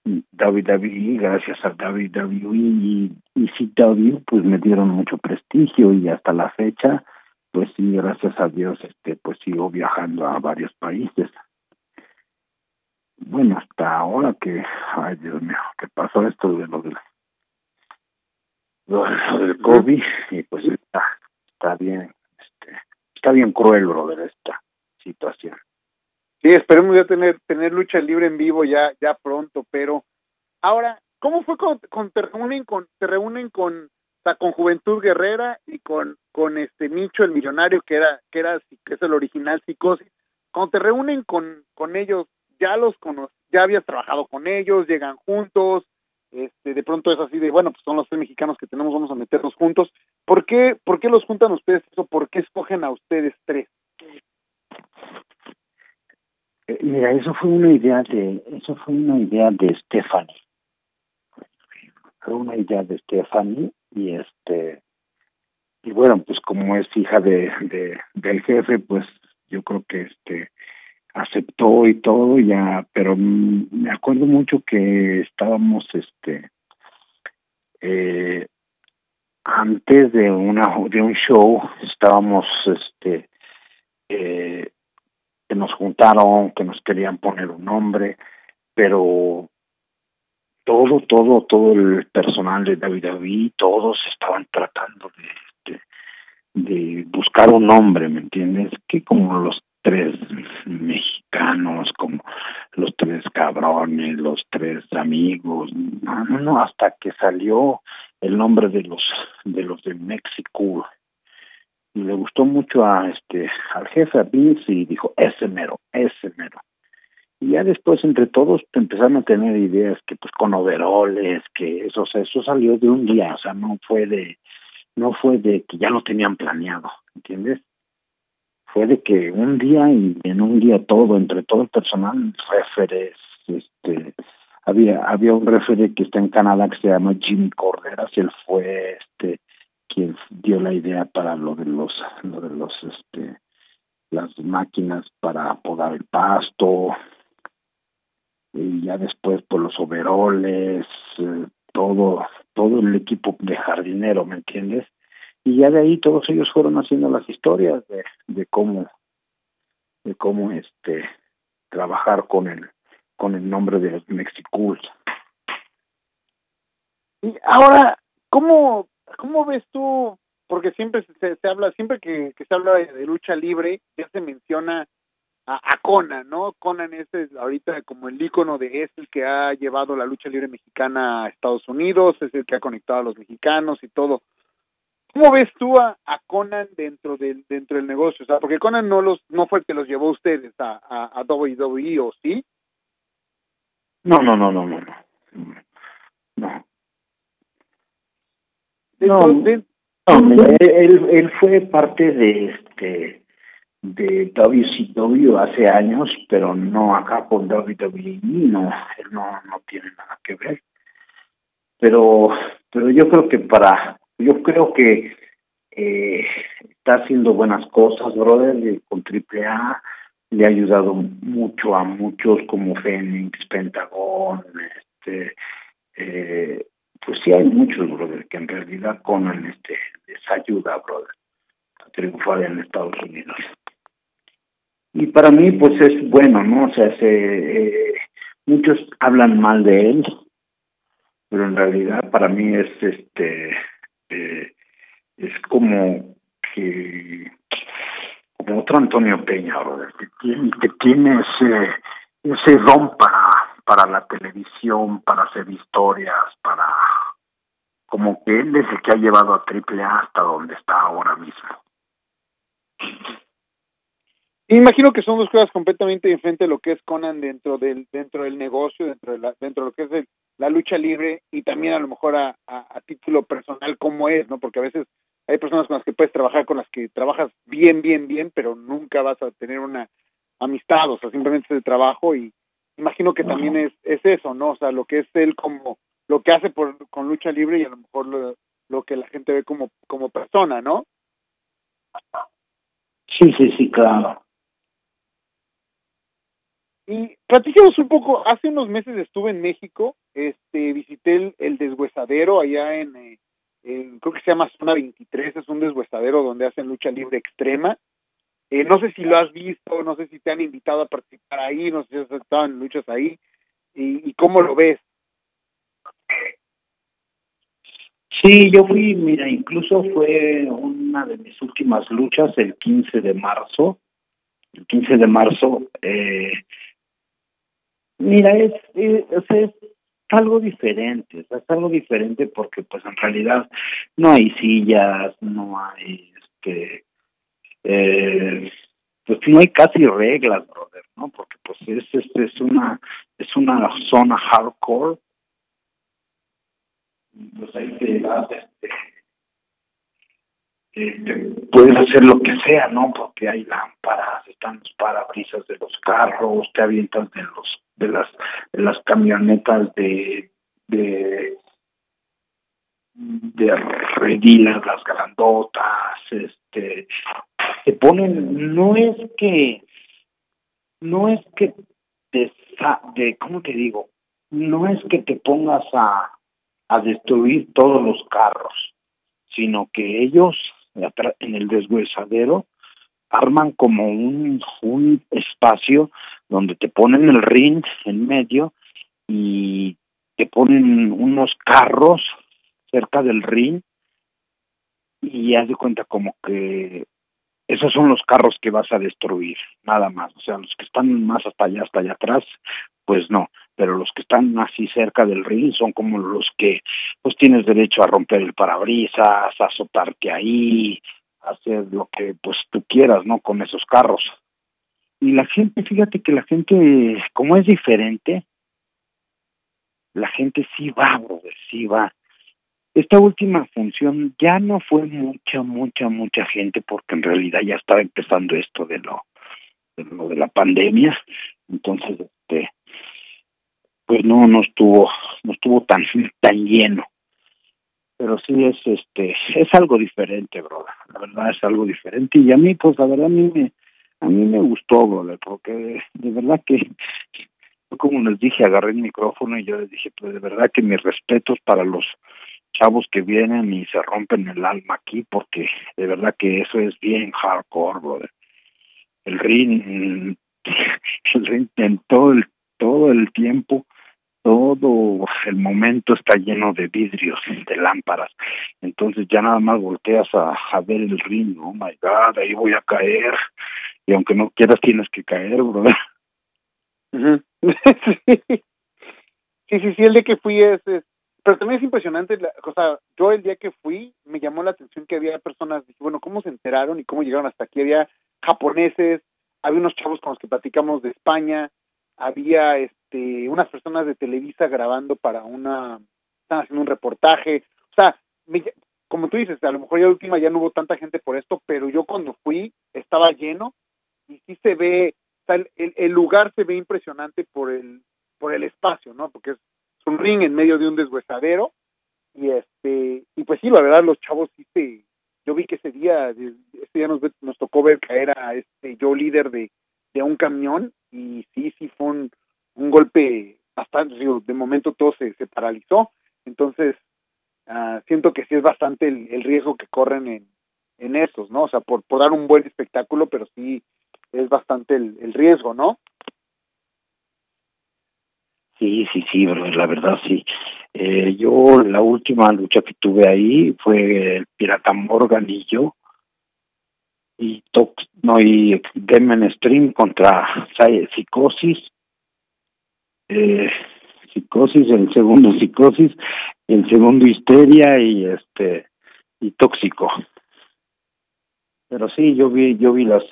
Speaker 2: David, gracias a David y, y CW, pues me dieron mucho prestigio y hasta la fecha, pues sí, gracias a Dios, este, pues sigo viajando a varios países. Bueno, hasta ahora que, ay Dios mío, que pasó esto de lo del lo, del COVID y pues está, está bien, este, está bien cruel, de esta situación.
Speaker 1: Sí, esperemos ya tener tener lucha libre en vivo ya ya pronto, pero ahora, ¿cómo fue cuando, te reúnen con te reúnen con con Juventud Guerrera y con con este Nicho el millonario que era que era es el original Psicosis? Cuando te reúnen con con ellos, ya los cono ya habías trabajado con ellos, llegan juntos, este, de pronto es así de, bueno, pues son los tres mexicanos que tenemos, vamos a meternos juntos. ¿Por qué, por qué los juntan ustedes eso? ¿Por qué escogen a ustedes tres?
Speaker 2: Eh, mira, eso fue una idea de, eso fue una idea de Stephanie. Fue una idea de Stephanie y este, y bueno, pues como es hija de, de del jefe, pues yo creo que este aceptó y todo ya pero me acuerdo mucho que estábamos este eh, antes de una de un show estábamos este eh, que nos juntaron que nos querían poner un nombre pero todo todo todo el personal de David David todos estaban tratando de, de de buscar un nombre, ¿me entiendes? Que como los tres mexicanos, como los tres cabrones, los tres amigos, no, no, hasta que salió el nombre de los de los de México y le gustó mucho a este al jefe a Vince y dijo ese mero, ese mero. Y ya después entre todos empezaron a tener ideas que pues con overoles, que eso, eso salió de un día, o sea, no fue de no fue de que ya lo tenían planeado, ¿entiendes? fue de que un día y en un día todo, entre todo el personal, referes, este, había, había un refere que está en Canadá que se llama Jimmy Corderas, él fue este quien dio la idea para lo de los, lo de los este las máquinas para podar el pasto, y ya después por los overoles, eh, todo, todo el equipo de jardinero, ¿me entiendes? y ya de ahí todos ellos fueron haciendo las historias de, de cómo de cómo este trabajar con el con el nombre de Mexicools.
Speaker 1: Y ahora, ¿cómo, cómo ves tú? Porque siempre se, se habla, siempre que, que, se habla de, lucha libre, ya se menciona a, a, Conan, ¿no? Conan es ahorita como el ícono de es el que ha llevado la lucha libre mexicana a Estados Unidos, es el que ha conectado a los mexicanos y todo. ¿Cómo ves tú a, Conan dentro del dentro del negocio? O sea, porque Conan no los no fue el que los llevó a ustedes a, a, a WWE, ¿o sí?
Speaker 2: No, no, no, no, no, no. No. No, él, él fue parte de este de WCW hace años, pero no acá con WWE, no, él no, no tiene nada que ver. Pero, pero yo creo que para yo creo que eh, está haciendo buenas cosas, brother, con AAA le ha ayudado mucho a muchos como Fénix, Pentagón, este, eh, pues sí hay muchos, brother, que en realidad Conan este, les ayuda, brother, a triunfar en Estados Unidos. Y para mí, pues es bueno, ¿no? O sea, se, eh, muchos hablan mal de él, pero en realidad para mí es este eh, es como que como otro Antonio Peña, que tiene, que tiene ese, ese don para, para la televisión, para hacer historias, para como que él es el que ha llevado a AAA hasta donde está ahora mismo.
Speaker 1: Imagino que son dos cosas completamente diferentes lo que es Conan dentro del dentro del negocio, dentro de la, dentro de lo que es la lucha libre y también a lo mejor a, a, título personal como es, ¿no? Porque a veces hay personas con las que puedes trabajar, con las que trabajas bien, bien, bien, pero nunca vas a tener una amistad, o sea, simplemente es de trabajo y imagino que también es, es eso, ¿no? O sea, lo que es él como, lo que hace por, con lucha libre y a lo mejor lo, lo que la gente ve como, como persona, ¿no?
Speaker 2: Sí, sí, sí, claro.
Speaker 1: Y platicamos un poco, hace unos meses estuve en México, este, visité el, el deshuesadero allá en, eh, creo que se llama Zona 23, es un deshuesadero donde hacen lucha libre extrema. Eh, no sé si lo has visto, no sé si te han invitado a participar ahí, no sé si has estado en luchas ahí, y, y cómo lo ves.
Speaker 2: Sí, yo fui, mira, incluso fue una de mis últimas luchas el 15 de marzo. El 15 de marzo, eh, mira, es, es, es algo diferente, es algo diferente porque pues en realidad no hay sillas, no hay, este, eh, pues no hay casi reglas, brother, ¿no? Porque pues es, es, es una, es una zona hardcore pues ahí te vas, este, puedes hacer lo que sea, ¿no? Porque hay lámparas, están los parabrisas de los carros, te avientas de los de las de las camionetas de de de las grandotas, este, te ponen, no es que, no es que te, de, ¿cómo te digo? No es que te pongas a, a destruir todos los carros, sino que ellos en el deshuesadero arman como un, un espacio donde te ponen el ring en medio y te ponen unos carros cerca del ring y haz de cuenta como que esos son los carros que vas a destruir, nada más. O sea, los que están más hasta allá, hasta allá atrás, pues no. Pero los que están así cerca del ring son como los que, pues tienes derecho a romper el parabrisas, a azotarte ahí, a hacer lo que pues tú quieras, ¿no? Con esos carros. Y la gente, fíjate que la gente, como es diferente, la gente sí va, brother, sí va esta última función ya no fue mucha, mucha, mucha gente porque en realidad ya estaba empezando esto de lo de, lo de la pandemia, entonces este pues no no estuvo no estuvo tan tan lleno. Pero sí es este es algo diferente brother. La verdad es algo diferente. Y a mí pues la verdad a mí me a mí me gustó brother porque de verdad que como les dije agarré el micrófono y yo les dije pues de verdad que mis respetos para los chavos que vienen y se rompen el alma aquí porque de verdad que eso es bien hardcore, brother. El ring, el *laughs* ring en todo el, todo el tiempo, todo el momento está lleno de vidrios, de lámparas. Entonces ya nada más volteas a, ver el ring, oh my god, ahí voy a caer. Y aunque no quieras tienes que caer, brother. *laughs*
Speaker 1: sí, sí, sí, el de que fui es, es pero también es impresionante, la, o sea, yo el día que fui me llamó la atención que había personas, bueno, ¿cómo se enteraron y cómo llegaron hasta aquí? Había japoneses, había unos chavos con los que platicamos de España, había este unas personas de Televisa grabando para una, están haciendo un reportaje, o sea, como tú dices, a lo mejor ya última ya no hubo tanta gente por esto, pero yo cuando fui estaba lleno y sí se ve, o el, el lugar se ve impresionante por el por el espacio, ¿no? Porque es un ring en medio de un deshuesadero y este y pues sí la verdad los chavos sí se yo vi que ese día ese día nos nos tocó ver caer a este yo líder de de un camión y sí sí fue un, un golpe bastante de momento todo se, se paralizó. Entonces uh, siento que sí es bastante el, riesgo que corren en en esos no o sea por por dar un buen espectáculo pero sí es bastante el, riesgo no
Speaker 2: Sí, sí, sí, la verdad sí. Eh, yo la última lucha que tuve ahí fue el Pirata Morgan y yo. Y no y Demon Stream contra Psicosis eh, Psicosis el segundo Psicosis en segundo histeria y este y tóxico. Pero sí yo vi yo vi las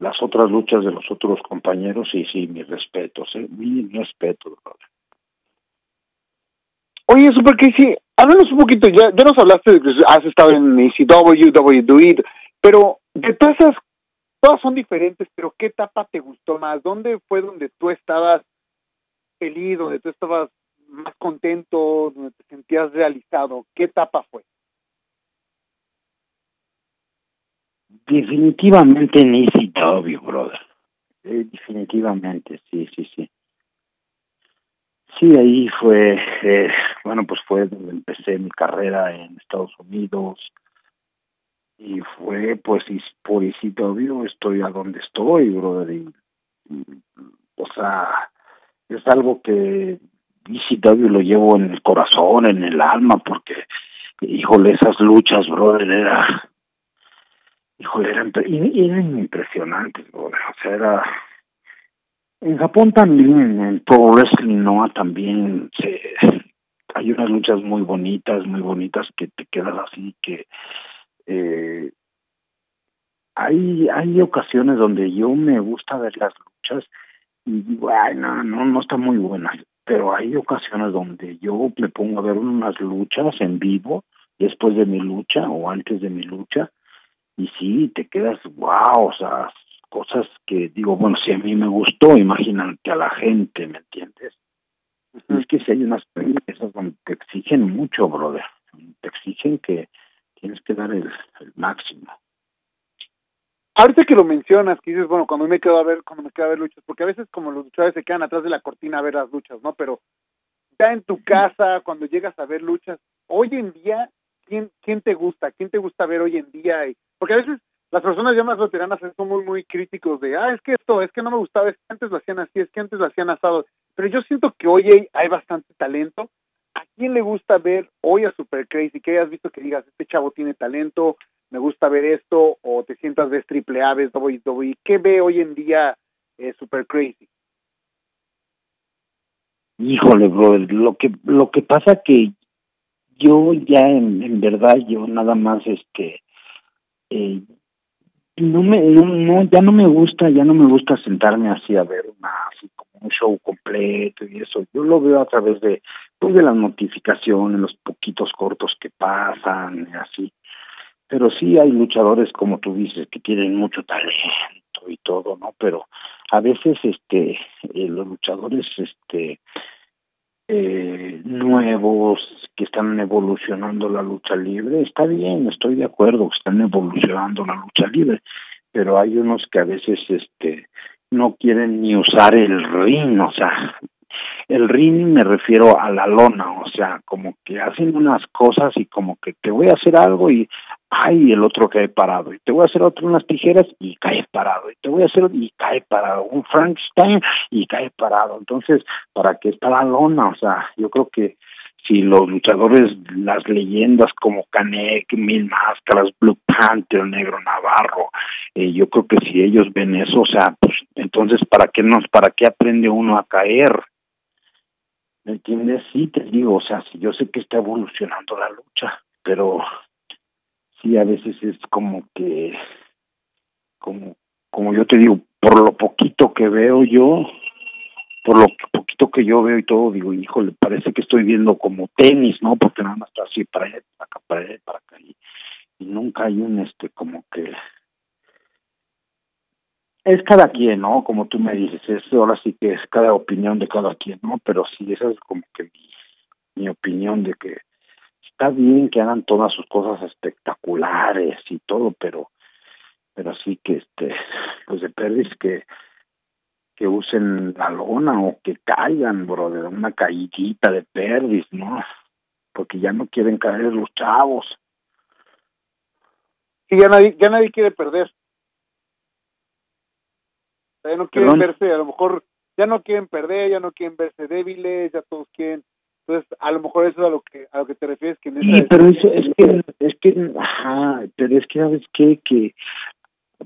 Speaker 2: las otras luchas de los otros compañeros y sí mis respetos ¿eh? mi respeto
Speaker 1: oye super Casey háblanos un poquito ya ya nos hablaste de que has estado en ECW WWE pero de todas esas todas son diferentes pero qué etapa te gustó más dónde fue donde tú estabas feliz donde tú estabas más contento, donde te sentías realizado? ¿Qué etapa fue?
Speaker 2: Definitivamente en ECW, brother. Eh, definitivamente, sí, sí, sí. Sí, ahí fue, eh, bueno, pues fue donde empecé mi carrera en Estados Unidos y fue, pues, por ECW estoy a donde estoy, brother. o sea, es algo que ECW lo llevo en el corazón, en el alma, porque, híjole, esas luchas, brother, era, híjole, eran, eran impresionantes, brother, o sea, era, en Japón también, en Pro Wrestling no también se, hay unas luchas muy bonitas, muy bonitas que te quedas así que eh, hay hay ocasiones donde yo me gusta ver las luchas y digo, ay, no, no, no está muy buena pero hay ocasiones donde yo me pongo a ver unas luchas en vivo después de mi lucha o antes de mi lucha y sí, te quedas, wow, o sea, cosas que digo, bueno, si a mí me gustó, imagínate a la gente, ¿me entiendes? Es que si hay unas películas donde te exigen mucho, brother, te exigen que tienes que dar el, el máximo
Speaker 1: ahorita que lo mencionas, que dices, bueno, cuando me quedo a ver, cuando me quedo a ver luchas, porque a veces como los luchadores se quedan atrás de la cortina a ver las luchas, ¿no? Pero ya en tu casa, cuando llegas a ver luchas, hoy en día, ¿quién, quién te gusta? ¿Quién te gusta ver hoy en día? Porque a veces las personas ya más veteranas son muy, muy críticos de, ah, es que esto, es que no me gustaba, es que antes lo hacían así, es que antes lo hacían asado. Pero yo siento que hoy hay, hay bastante talento. ¿A quién le gusta ver hoy a Super Crazy? Que hayas visto que digas, este chavo tiene talento, me gusta ver esto, o te sientas ves triple A, ves WWE, ¿qué ve hoy en día eh, Super Crazy?
Speaker 2: Híjole, bro, lo que lo que pasa que yo ya en, en verdad yo nada más este eh, no me no, ya no me gusta ya no me gusta sentarme así a ver una así como un show completo y eso yo lo veo a través de pues de las notificaciones los poquitos cortos que pasan así pero sí hay luchadores como tú dices que tienen mucho talento y todo no pero a veces este eh, los luchadores este eh, nuevos que están evolucionando la lucha libre está bien estoy de acuerdo que están evolucionando la lucha libre pero hay unos que a veces este no quieren ni usar el ring o sea el ring me refiero a la lona, o sea, como que hacen unas cosas y como que te voy a hacer algo y ay, el otro cae parado, y te voy a hacer otro unas tijeras y cae parado, y te voy a hacer y cae parado, un Frankenstein y cae parado. Entonces, ¿para qué está la lona? O sea, yo creo que si los luchadores, las leyendas como Canek, Mil Máscaras, Blue Panther, Negro Navarro, eh, yo creo que si ellos ven eso, o sea, pues entonces, ¿para qué nos, para qué aprende uno a caer? ¿Me entiendes? Sí, te digo, o sea, si yo sé que está evolucionando la lucha, pero sí a veces es como que, como, como yo te digo, por lo poquito que veo yo, por lo poquito que yo veo y todo, digo, híjole, parece que estoy viendo como tenis, ¿no? Porque nada más está así para allá, para acá, para allá, para acá. Y, nunca hay un, este, como que es cada quien, ¿no? Como tú me dices, es ahora sí que es cada opinión de cada quien, ¿no? Pero sí, esa es como que mi, opinión de que está bien que hagan todas sus cosas espectaculares y todo, pero pero sí que este pues de perdis que que usen la lona o que caigan, bro, de una caídita de perdis, ¿no? Porque ya no quieren caer los chavos.
Speaker 1: Sí, ya nadie, ya nadie quiere perder ya no quieren verse, a lo mejor ya no quieren perder, ya no quieren verse débiles, ya todos quieren entonces, a lo mejor eso es a lo que a lo que te refieres que
Speaker 2: Sí, pero eso es que es que ajá, pero es que sabes qué? que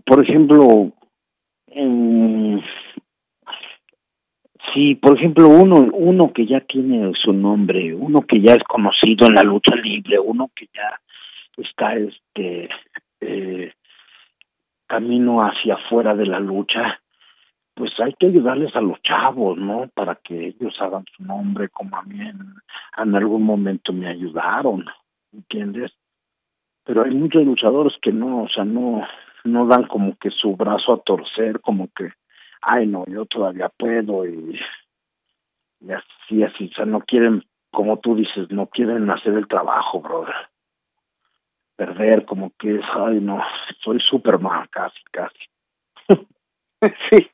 Speaker 2: por ejemplo sí, por ejemplo, uno, uno que ya tiene su nombre, uno que ya es conocido en la lucha libre, uno que ya está este eh, camino hacia afuera de la lucha, pues hay que ayudarles a los chavos, ¿no? Para que ellos hagan su nombre como a mí en, algún momento me ayudaron, ¿entiendes? Pero hay muchos luchadores que no, o sea, no, no dan como que su brazo a torcer, como que, ay no, yo todavía puedo y, y así, así, o sea, no quieren, como tú dices, no quieren hacer el trabajo, brother. Perder, como que es, ay no, soy Superman, casi, casi. *laughs*
Speaker 1: sí.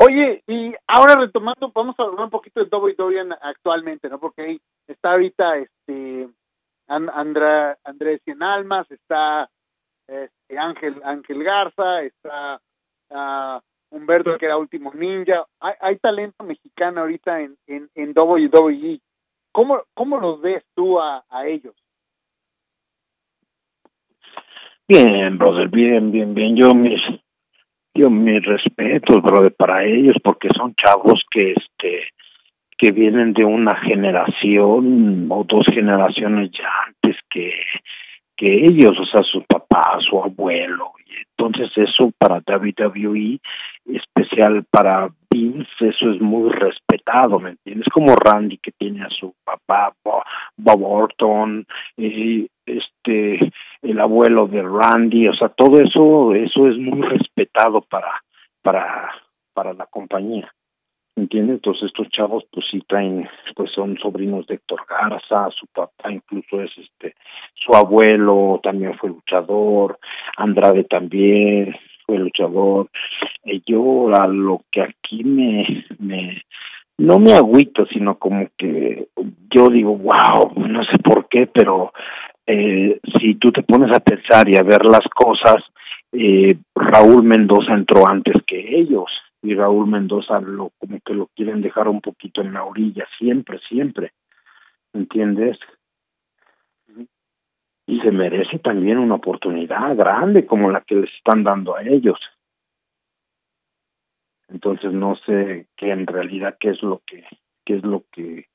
Speaker 1: Oye, y ahora retomando, vamos a hablar un poquito de WWE actualmente, ¿no? Porque ahí está ahorita este Andra, Andrés Cien Almas, está este, Ángel Ángel Garza, está uh, Humberto que era último ninja. Hay, hay talento mexicano ahorita en, en, en WWE. ¿Cómo, ¿Cómo los ves tú a, a ellos?
Speaker 2: Bien, brother, bien, bien, bien. Yo mis, yo mis respetos, brother, para ellos, porque son chavos que, este, que vienen de una generación o dos generaciones ya antes que, que ellos, o sea, su papá, su abuelo. Y entonces eso para WWE, especial para Vince, eso es muy respetado, ¿me entiendes? Como Randy que tiene a su papá, Bob Orton, y este, el abuelo de Randy, o sea, todo eso, eso es muy respetado para, para, para la compañía. ¿entiendes? Entonces estos chavos pues sí traen, pues son sobrinos de Héctor Garza, su papá incluso es este, su abuelo también fue luchador, Andrade también fue luchador, y yo a lo que aquí me, me, no me agüito, sino como que yo digo, wow, no sé por qué, pero eh, si tú te pones a pensar y a ver las cosas, eh, Raúl Mendoza entró antes que ellos, y Raúl Mendoza lo como que lo quieren dejar un poquito en la orilla siempre siempre ¿entiendes? y se merece también una oportunidad grande como la que les están dando a ellos entonces no sé qué en realidad qué es lo que qué es lo que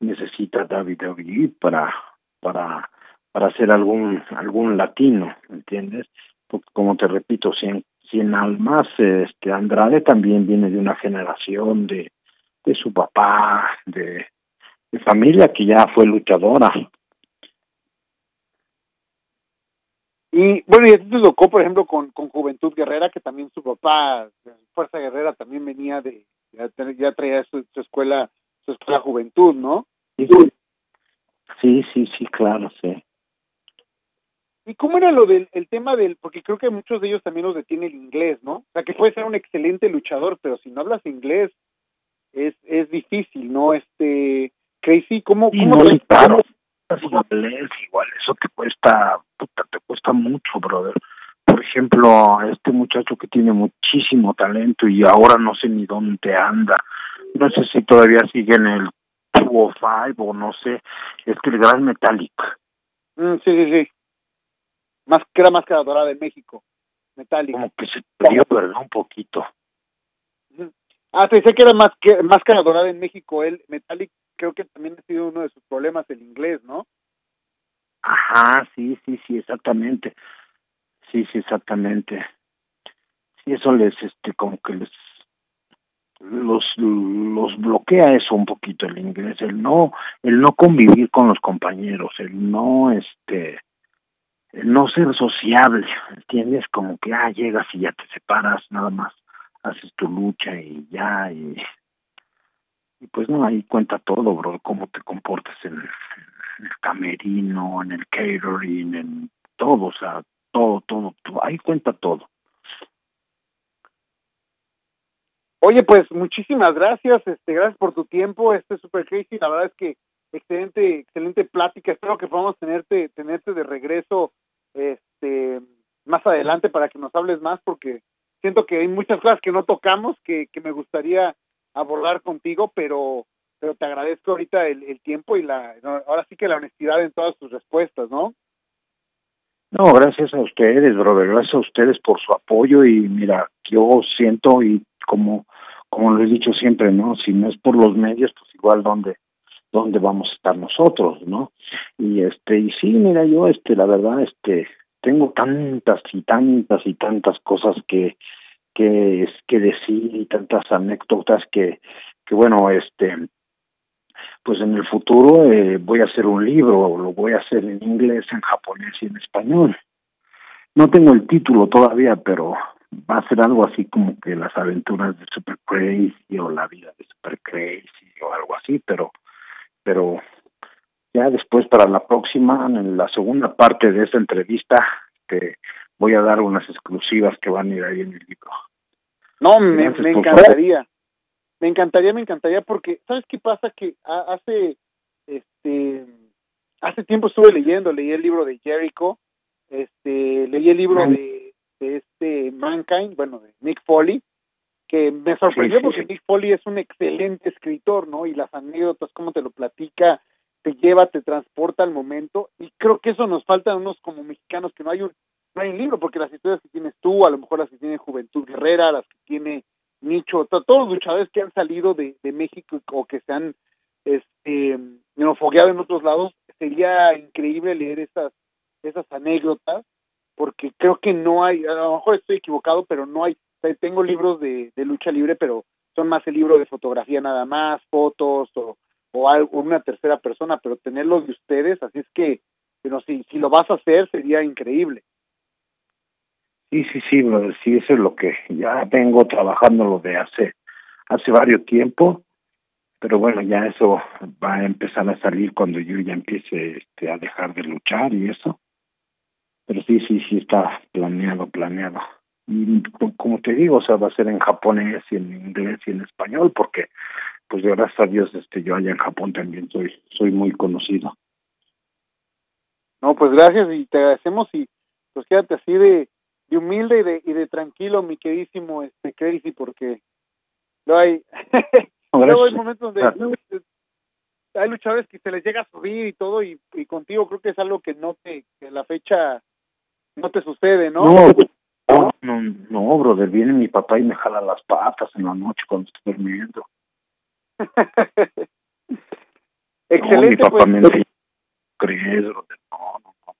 Speaker 2: necesita David David para para para hacer algún algún latino ¿entiendes? porque como te repito si Cien Almas, este Andrade también viene de una generación de, de su papá, de, de familia que ya fue luchadora.
Speaker 1: Y bueno, y ti te tocó, por ejemplo, con, con Juventud Guerrera, que también su papá, Fuerza Guerrera, también venía de, ya, ya traía su, su, escuela, su escuela Juventud, ¿no?
Speaker 2: Sí, sí, sí, claro, sí.
Speaker 1: ¿Y cómo era lo del el tema del, porque creo que muchos de ellos también los detiene el inglés, ¿no? O sea, que puede ser un excelente luchador, pero si no hablas inglés es es difícil, ¿no? Este, Crazy, ¿cómo?
Speaker 2: Sí,
Speaker 1: cómo
Speaker 2: no, claro, cómo? inglés igual, eso te cuesta, puta, te cuesta mucho, brother. Por ejemplo, este muchacho que tiene muchísimo talento y ahora no sé ni dónde anda. No sé si todavía sigue en el 205 o no sé, es que el Gran Metallic.
Speaker 1: Mm, sí, sí, sí más que era máscara dorada de México, metálica.
Speaker 2: Como que se perdió, ¿verdad? Un poquito.
Speaker 1: Ah, sé que era más que máscara dorada en México, él, Metallic, creo que también ha sido uno de sus problemas el inglés, ¿no?
Speaker 2: Ajá, sí, sí, sí, exactamente. Sí, sí, exactamente. Sí, eso les, este, como que les, los, los bloquea eso un poquito el inglés, el no, el no convivir con los compañeros, el no, este, no ser sociable, ¿entiendes? Como que, ah, llegas y ya te separas, nada más haces tu lucha y ya, y, pues no, ahí cuenta todo, bro, cómo te comportas en, en el camerino, en el catering, en todo, o sea, todo, todo, todo, ahí cuenta todo.
Speaker 1: Oye, pues muchísimas gracias, este, gracias por tu tiempo, este Super Crazy, la verdad es que excelente, excelente plática, espero que podamos tenerte, tenerte de regreso este más adelante para que nos hables más porque siento que hay muchas cosas que no tocamos que, que me gustaría abordar contigo, pero pero te agradezco ahorita el, el tiempo y la ahora sí que la honestidad en todas tus respuestas, ¿no?
Speaker 2: No, gracias a ustedes, brother, gracias a ustedes por su apoyo y mira, yo siento y como como lo he dicho siempre, ¿no? Si no es por los medios, pues igual donde dónde vamos a estar nosotros, ¿no? Y este y sí, mira, yo este la verdad este tengo tantas y tantas y tantas cosas que que decir y tantas anécdotas que que bueno, este pues en el futuro eh, voy a hacer un libro, lo voy a hacer en inglés, en japonés y en español. No tengo el título todavía, pero va a ser algo así como que las aventuras de Super Crazy o la vida de Super Crazy o algo así, pero pero ya después para la próxima, en la segunda parte de esta entrevista, te voy a dar unas exclusivas que van a ir ahí en el libro.
Speaker 1: No, me, me encantaría. Me encantaría, me encantaría porque, ¿sabes qué pasa? Que hace, este, hace tiempo estuve leyendo, leí el libro de Jericho, este, leí el libro de, de este Mankind, bueno, de Nick Foley, que me sorprendió porque Nick Foley es un excelente escritor, ¿no? Y las anécdotas, cómo te lo platica, te lleva, te transporta al momento, y creo que eso nos falta a unos como mexicanos, que no hay un, no hay un libro, porque las historias que tienes tú, a lo mejor las que tiene Juventud Guerrera, las que tiene Nicho, todos los luchadores que han salido de, de México o que se han este, fogueado en otros lados, sería increíble leer esas, esas anécdotas, porque creo que no hay, a lo mejor estoy equivocado, pero no hay, tengo libros de, lucha libre, pero son más el libro de fotografía nada más, fotos o, o, algo, una tercera persona, pero tenerlos de ustedes, así es que, pero si, si lo vas a hacer sería increíble.
Speaker 2: Sí, sí, sí, brother, sí, eso es lo que ya vengo trabajando lo de hace, hace varios tiempo, pero bueno, ya eso va a empezar a salir cuando yo ya empiece este, a dejar de luchar y eso. Pero sí, sí, sí está planeado, planeado. Y como te digo, o sea, va a ser en japonés y en inglés y en español, porque pues gracias a Dios este yo allá en Japón también soy soy muy conocido.
Speaker 1: No, pues gracias y te agradecemos y pues quédate así de de humilde y de, y de tranquilo, mi queridísimo este Crazy, porque no hay, *laughs* luego hay momentos donde hay luchadores que se les llega a subir y todo, y, y contigo creo que es algo que no te, que la fecha no te sucede, ¿no?
Speaker 2: No, no, no, brother, viene mi papá y me jala las patas en la noche cuando estoy durmiendo.
Speaker 1: Excelente, *laughs*
Speaker 2: no, mi papá
Speaker 1: pues.
Speaker 2: me decía, crees, brother, no, no, no.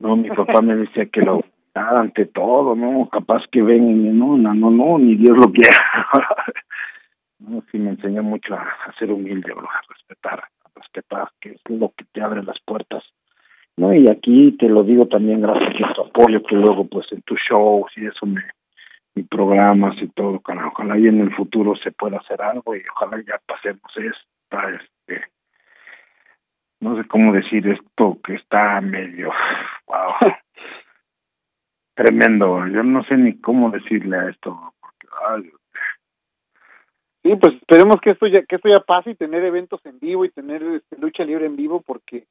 Speaker 2: No, mi papá me decía que lo ante todo, ¿no? Capaz que ven y no, no, no, no, ni Dios lo quiera. *laughs* no, sí me enseñó mucho a, a ser humilde, bro, a respetar, a respetar, que es lo que te abre las puertas. No, y aquí te lo digo también gracias a tu apoyo, que luego pues en tus shows y eso me, y programas y todo, ojalá y en el futuro se pueda hacer algo y ojalá ya pasemos esta, este, no sé cómo decir esto que está medio, wow, tremendo. Yo no sé ni cómo decirle a esto. Porque, ay,
Speaker 1: sí, pues esperemos que esto ya que esto ya pase y tener eventos en vivo y tener este, lucha libre en vivo porque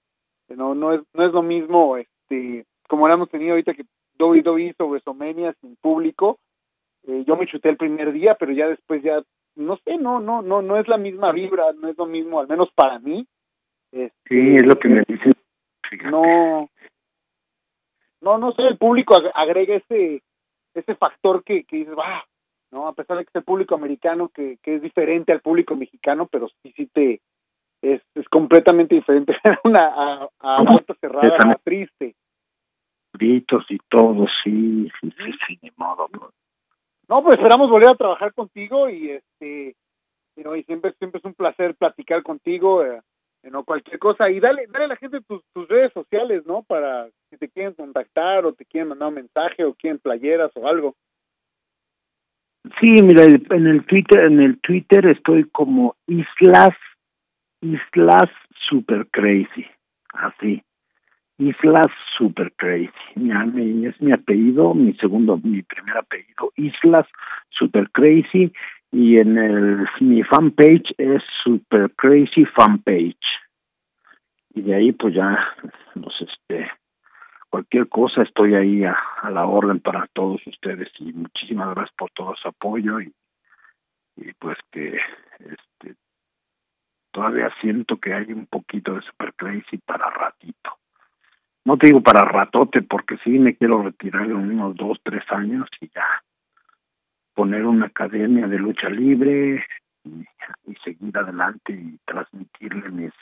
Speaker 1: no no es no es lo mismo este como lo hemos tenido ahorita que WWE sobre Somenia sin público. Eh, yo me chuté el primer día, pero ya después ya no sé, no no no no es la misma vibra, no es lo mismo al menos para mí.
Speaker 2: Este, sí, es lo que me dicen.
Speaker 1: No no, no sé, el público agrega ese, ese factor que, que dices, va, ¿no? A pesar de que es el público americano que, que es diferente al público mexicano, pero sí, sí te, es, es completamente diferente *laughs* una a, a puerta cerrada, a triste.
Speaker 2: Gritos y todo, sí, sí, sí, sí, ni modo. No.
Speaker 1: no, pues esperamos volver a trabajar contigo y este, you y siempre, siempre es un placer platicar contigo. Eh, no cualquier cosa y dale dale a la gente tus, tus redes sociales no para si te quieren contactar o te quieren mandar un mensaje o quieren playeras o algo
Speaker 2: sí mira en el Twitter en el Twitter estoy como Islas Islas Super Crazy así. Islas Super Crazy. Mi, es mi apellido mi segundo mi primer apellido Islas Super Crazy. Y en el mi fanpage es Super Crazy Fanpage. Y de ahí pues ya pues este cualquier cosa estoy ahí a, a la orden para todos ustedes. Y muchísimas gracias por todo su apoyo. Y, y pues que este todavía siento que hay un poquito de Super Crazy para ratito no te digo para ratote porque sí me quiero retirar en unos dos tres años y ya poner una academia de lucha libre y, seguir adelante y transmitirle mis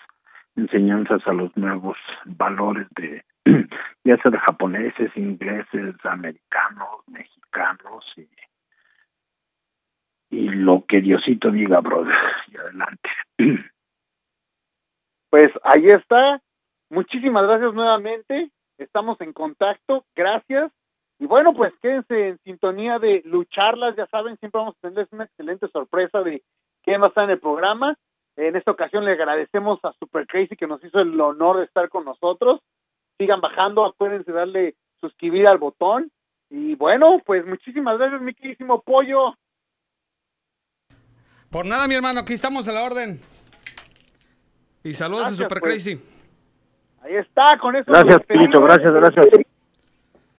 Speaker 2: enseñanzas a los nuevos valores de *clears throat* ya sea de japoneses, ingleses, americanos, mexicanos y, y lo que Diosito diga, brother, y adelante. *clears throat*
Speaker 1: Pues ahí está. Muchísimas gracias nuevamente. Estamos en contacto. Gracias. Y bueno, pues quédense en sintonía de lucharlas. Ya saben, siempre vamos a tenerles una excelente sorpresa de quién va a estar en el programa. En esta ocasión le agradecemos a Super Crazy que nos hizo el honor de estar con nosotros. Sigan bajando, acuérdense darle suscribir al botón. Y bueno, pues muchísimas gracias, mi queridísimo pollo.
Speaker 3: Por nada, mi hermano, aquí estamos a la orden. Y saludos a Super
Speaker 1: pues.
Speaker 3: Crazy.
Speaker 1: Ahí está, con eso.
Speaker 2: Gracias, Pinito, gracias, gracias.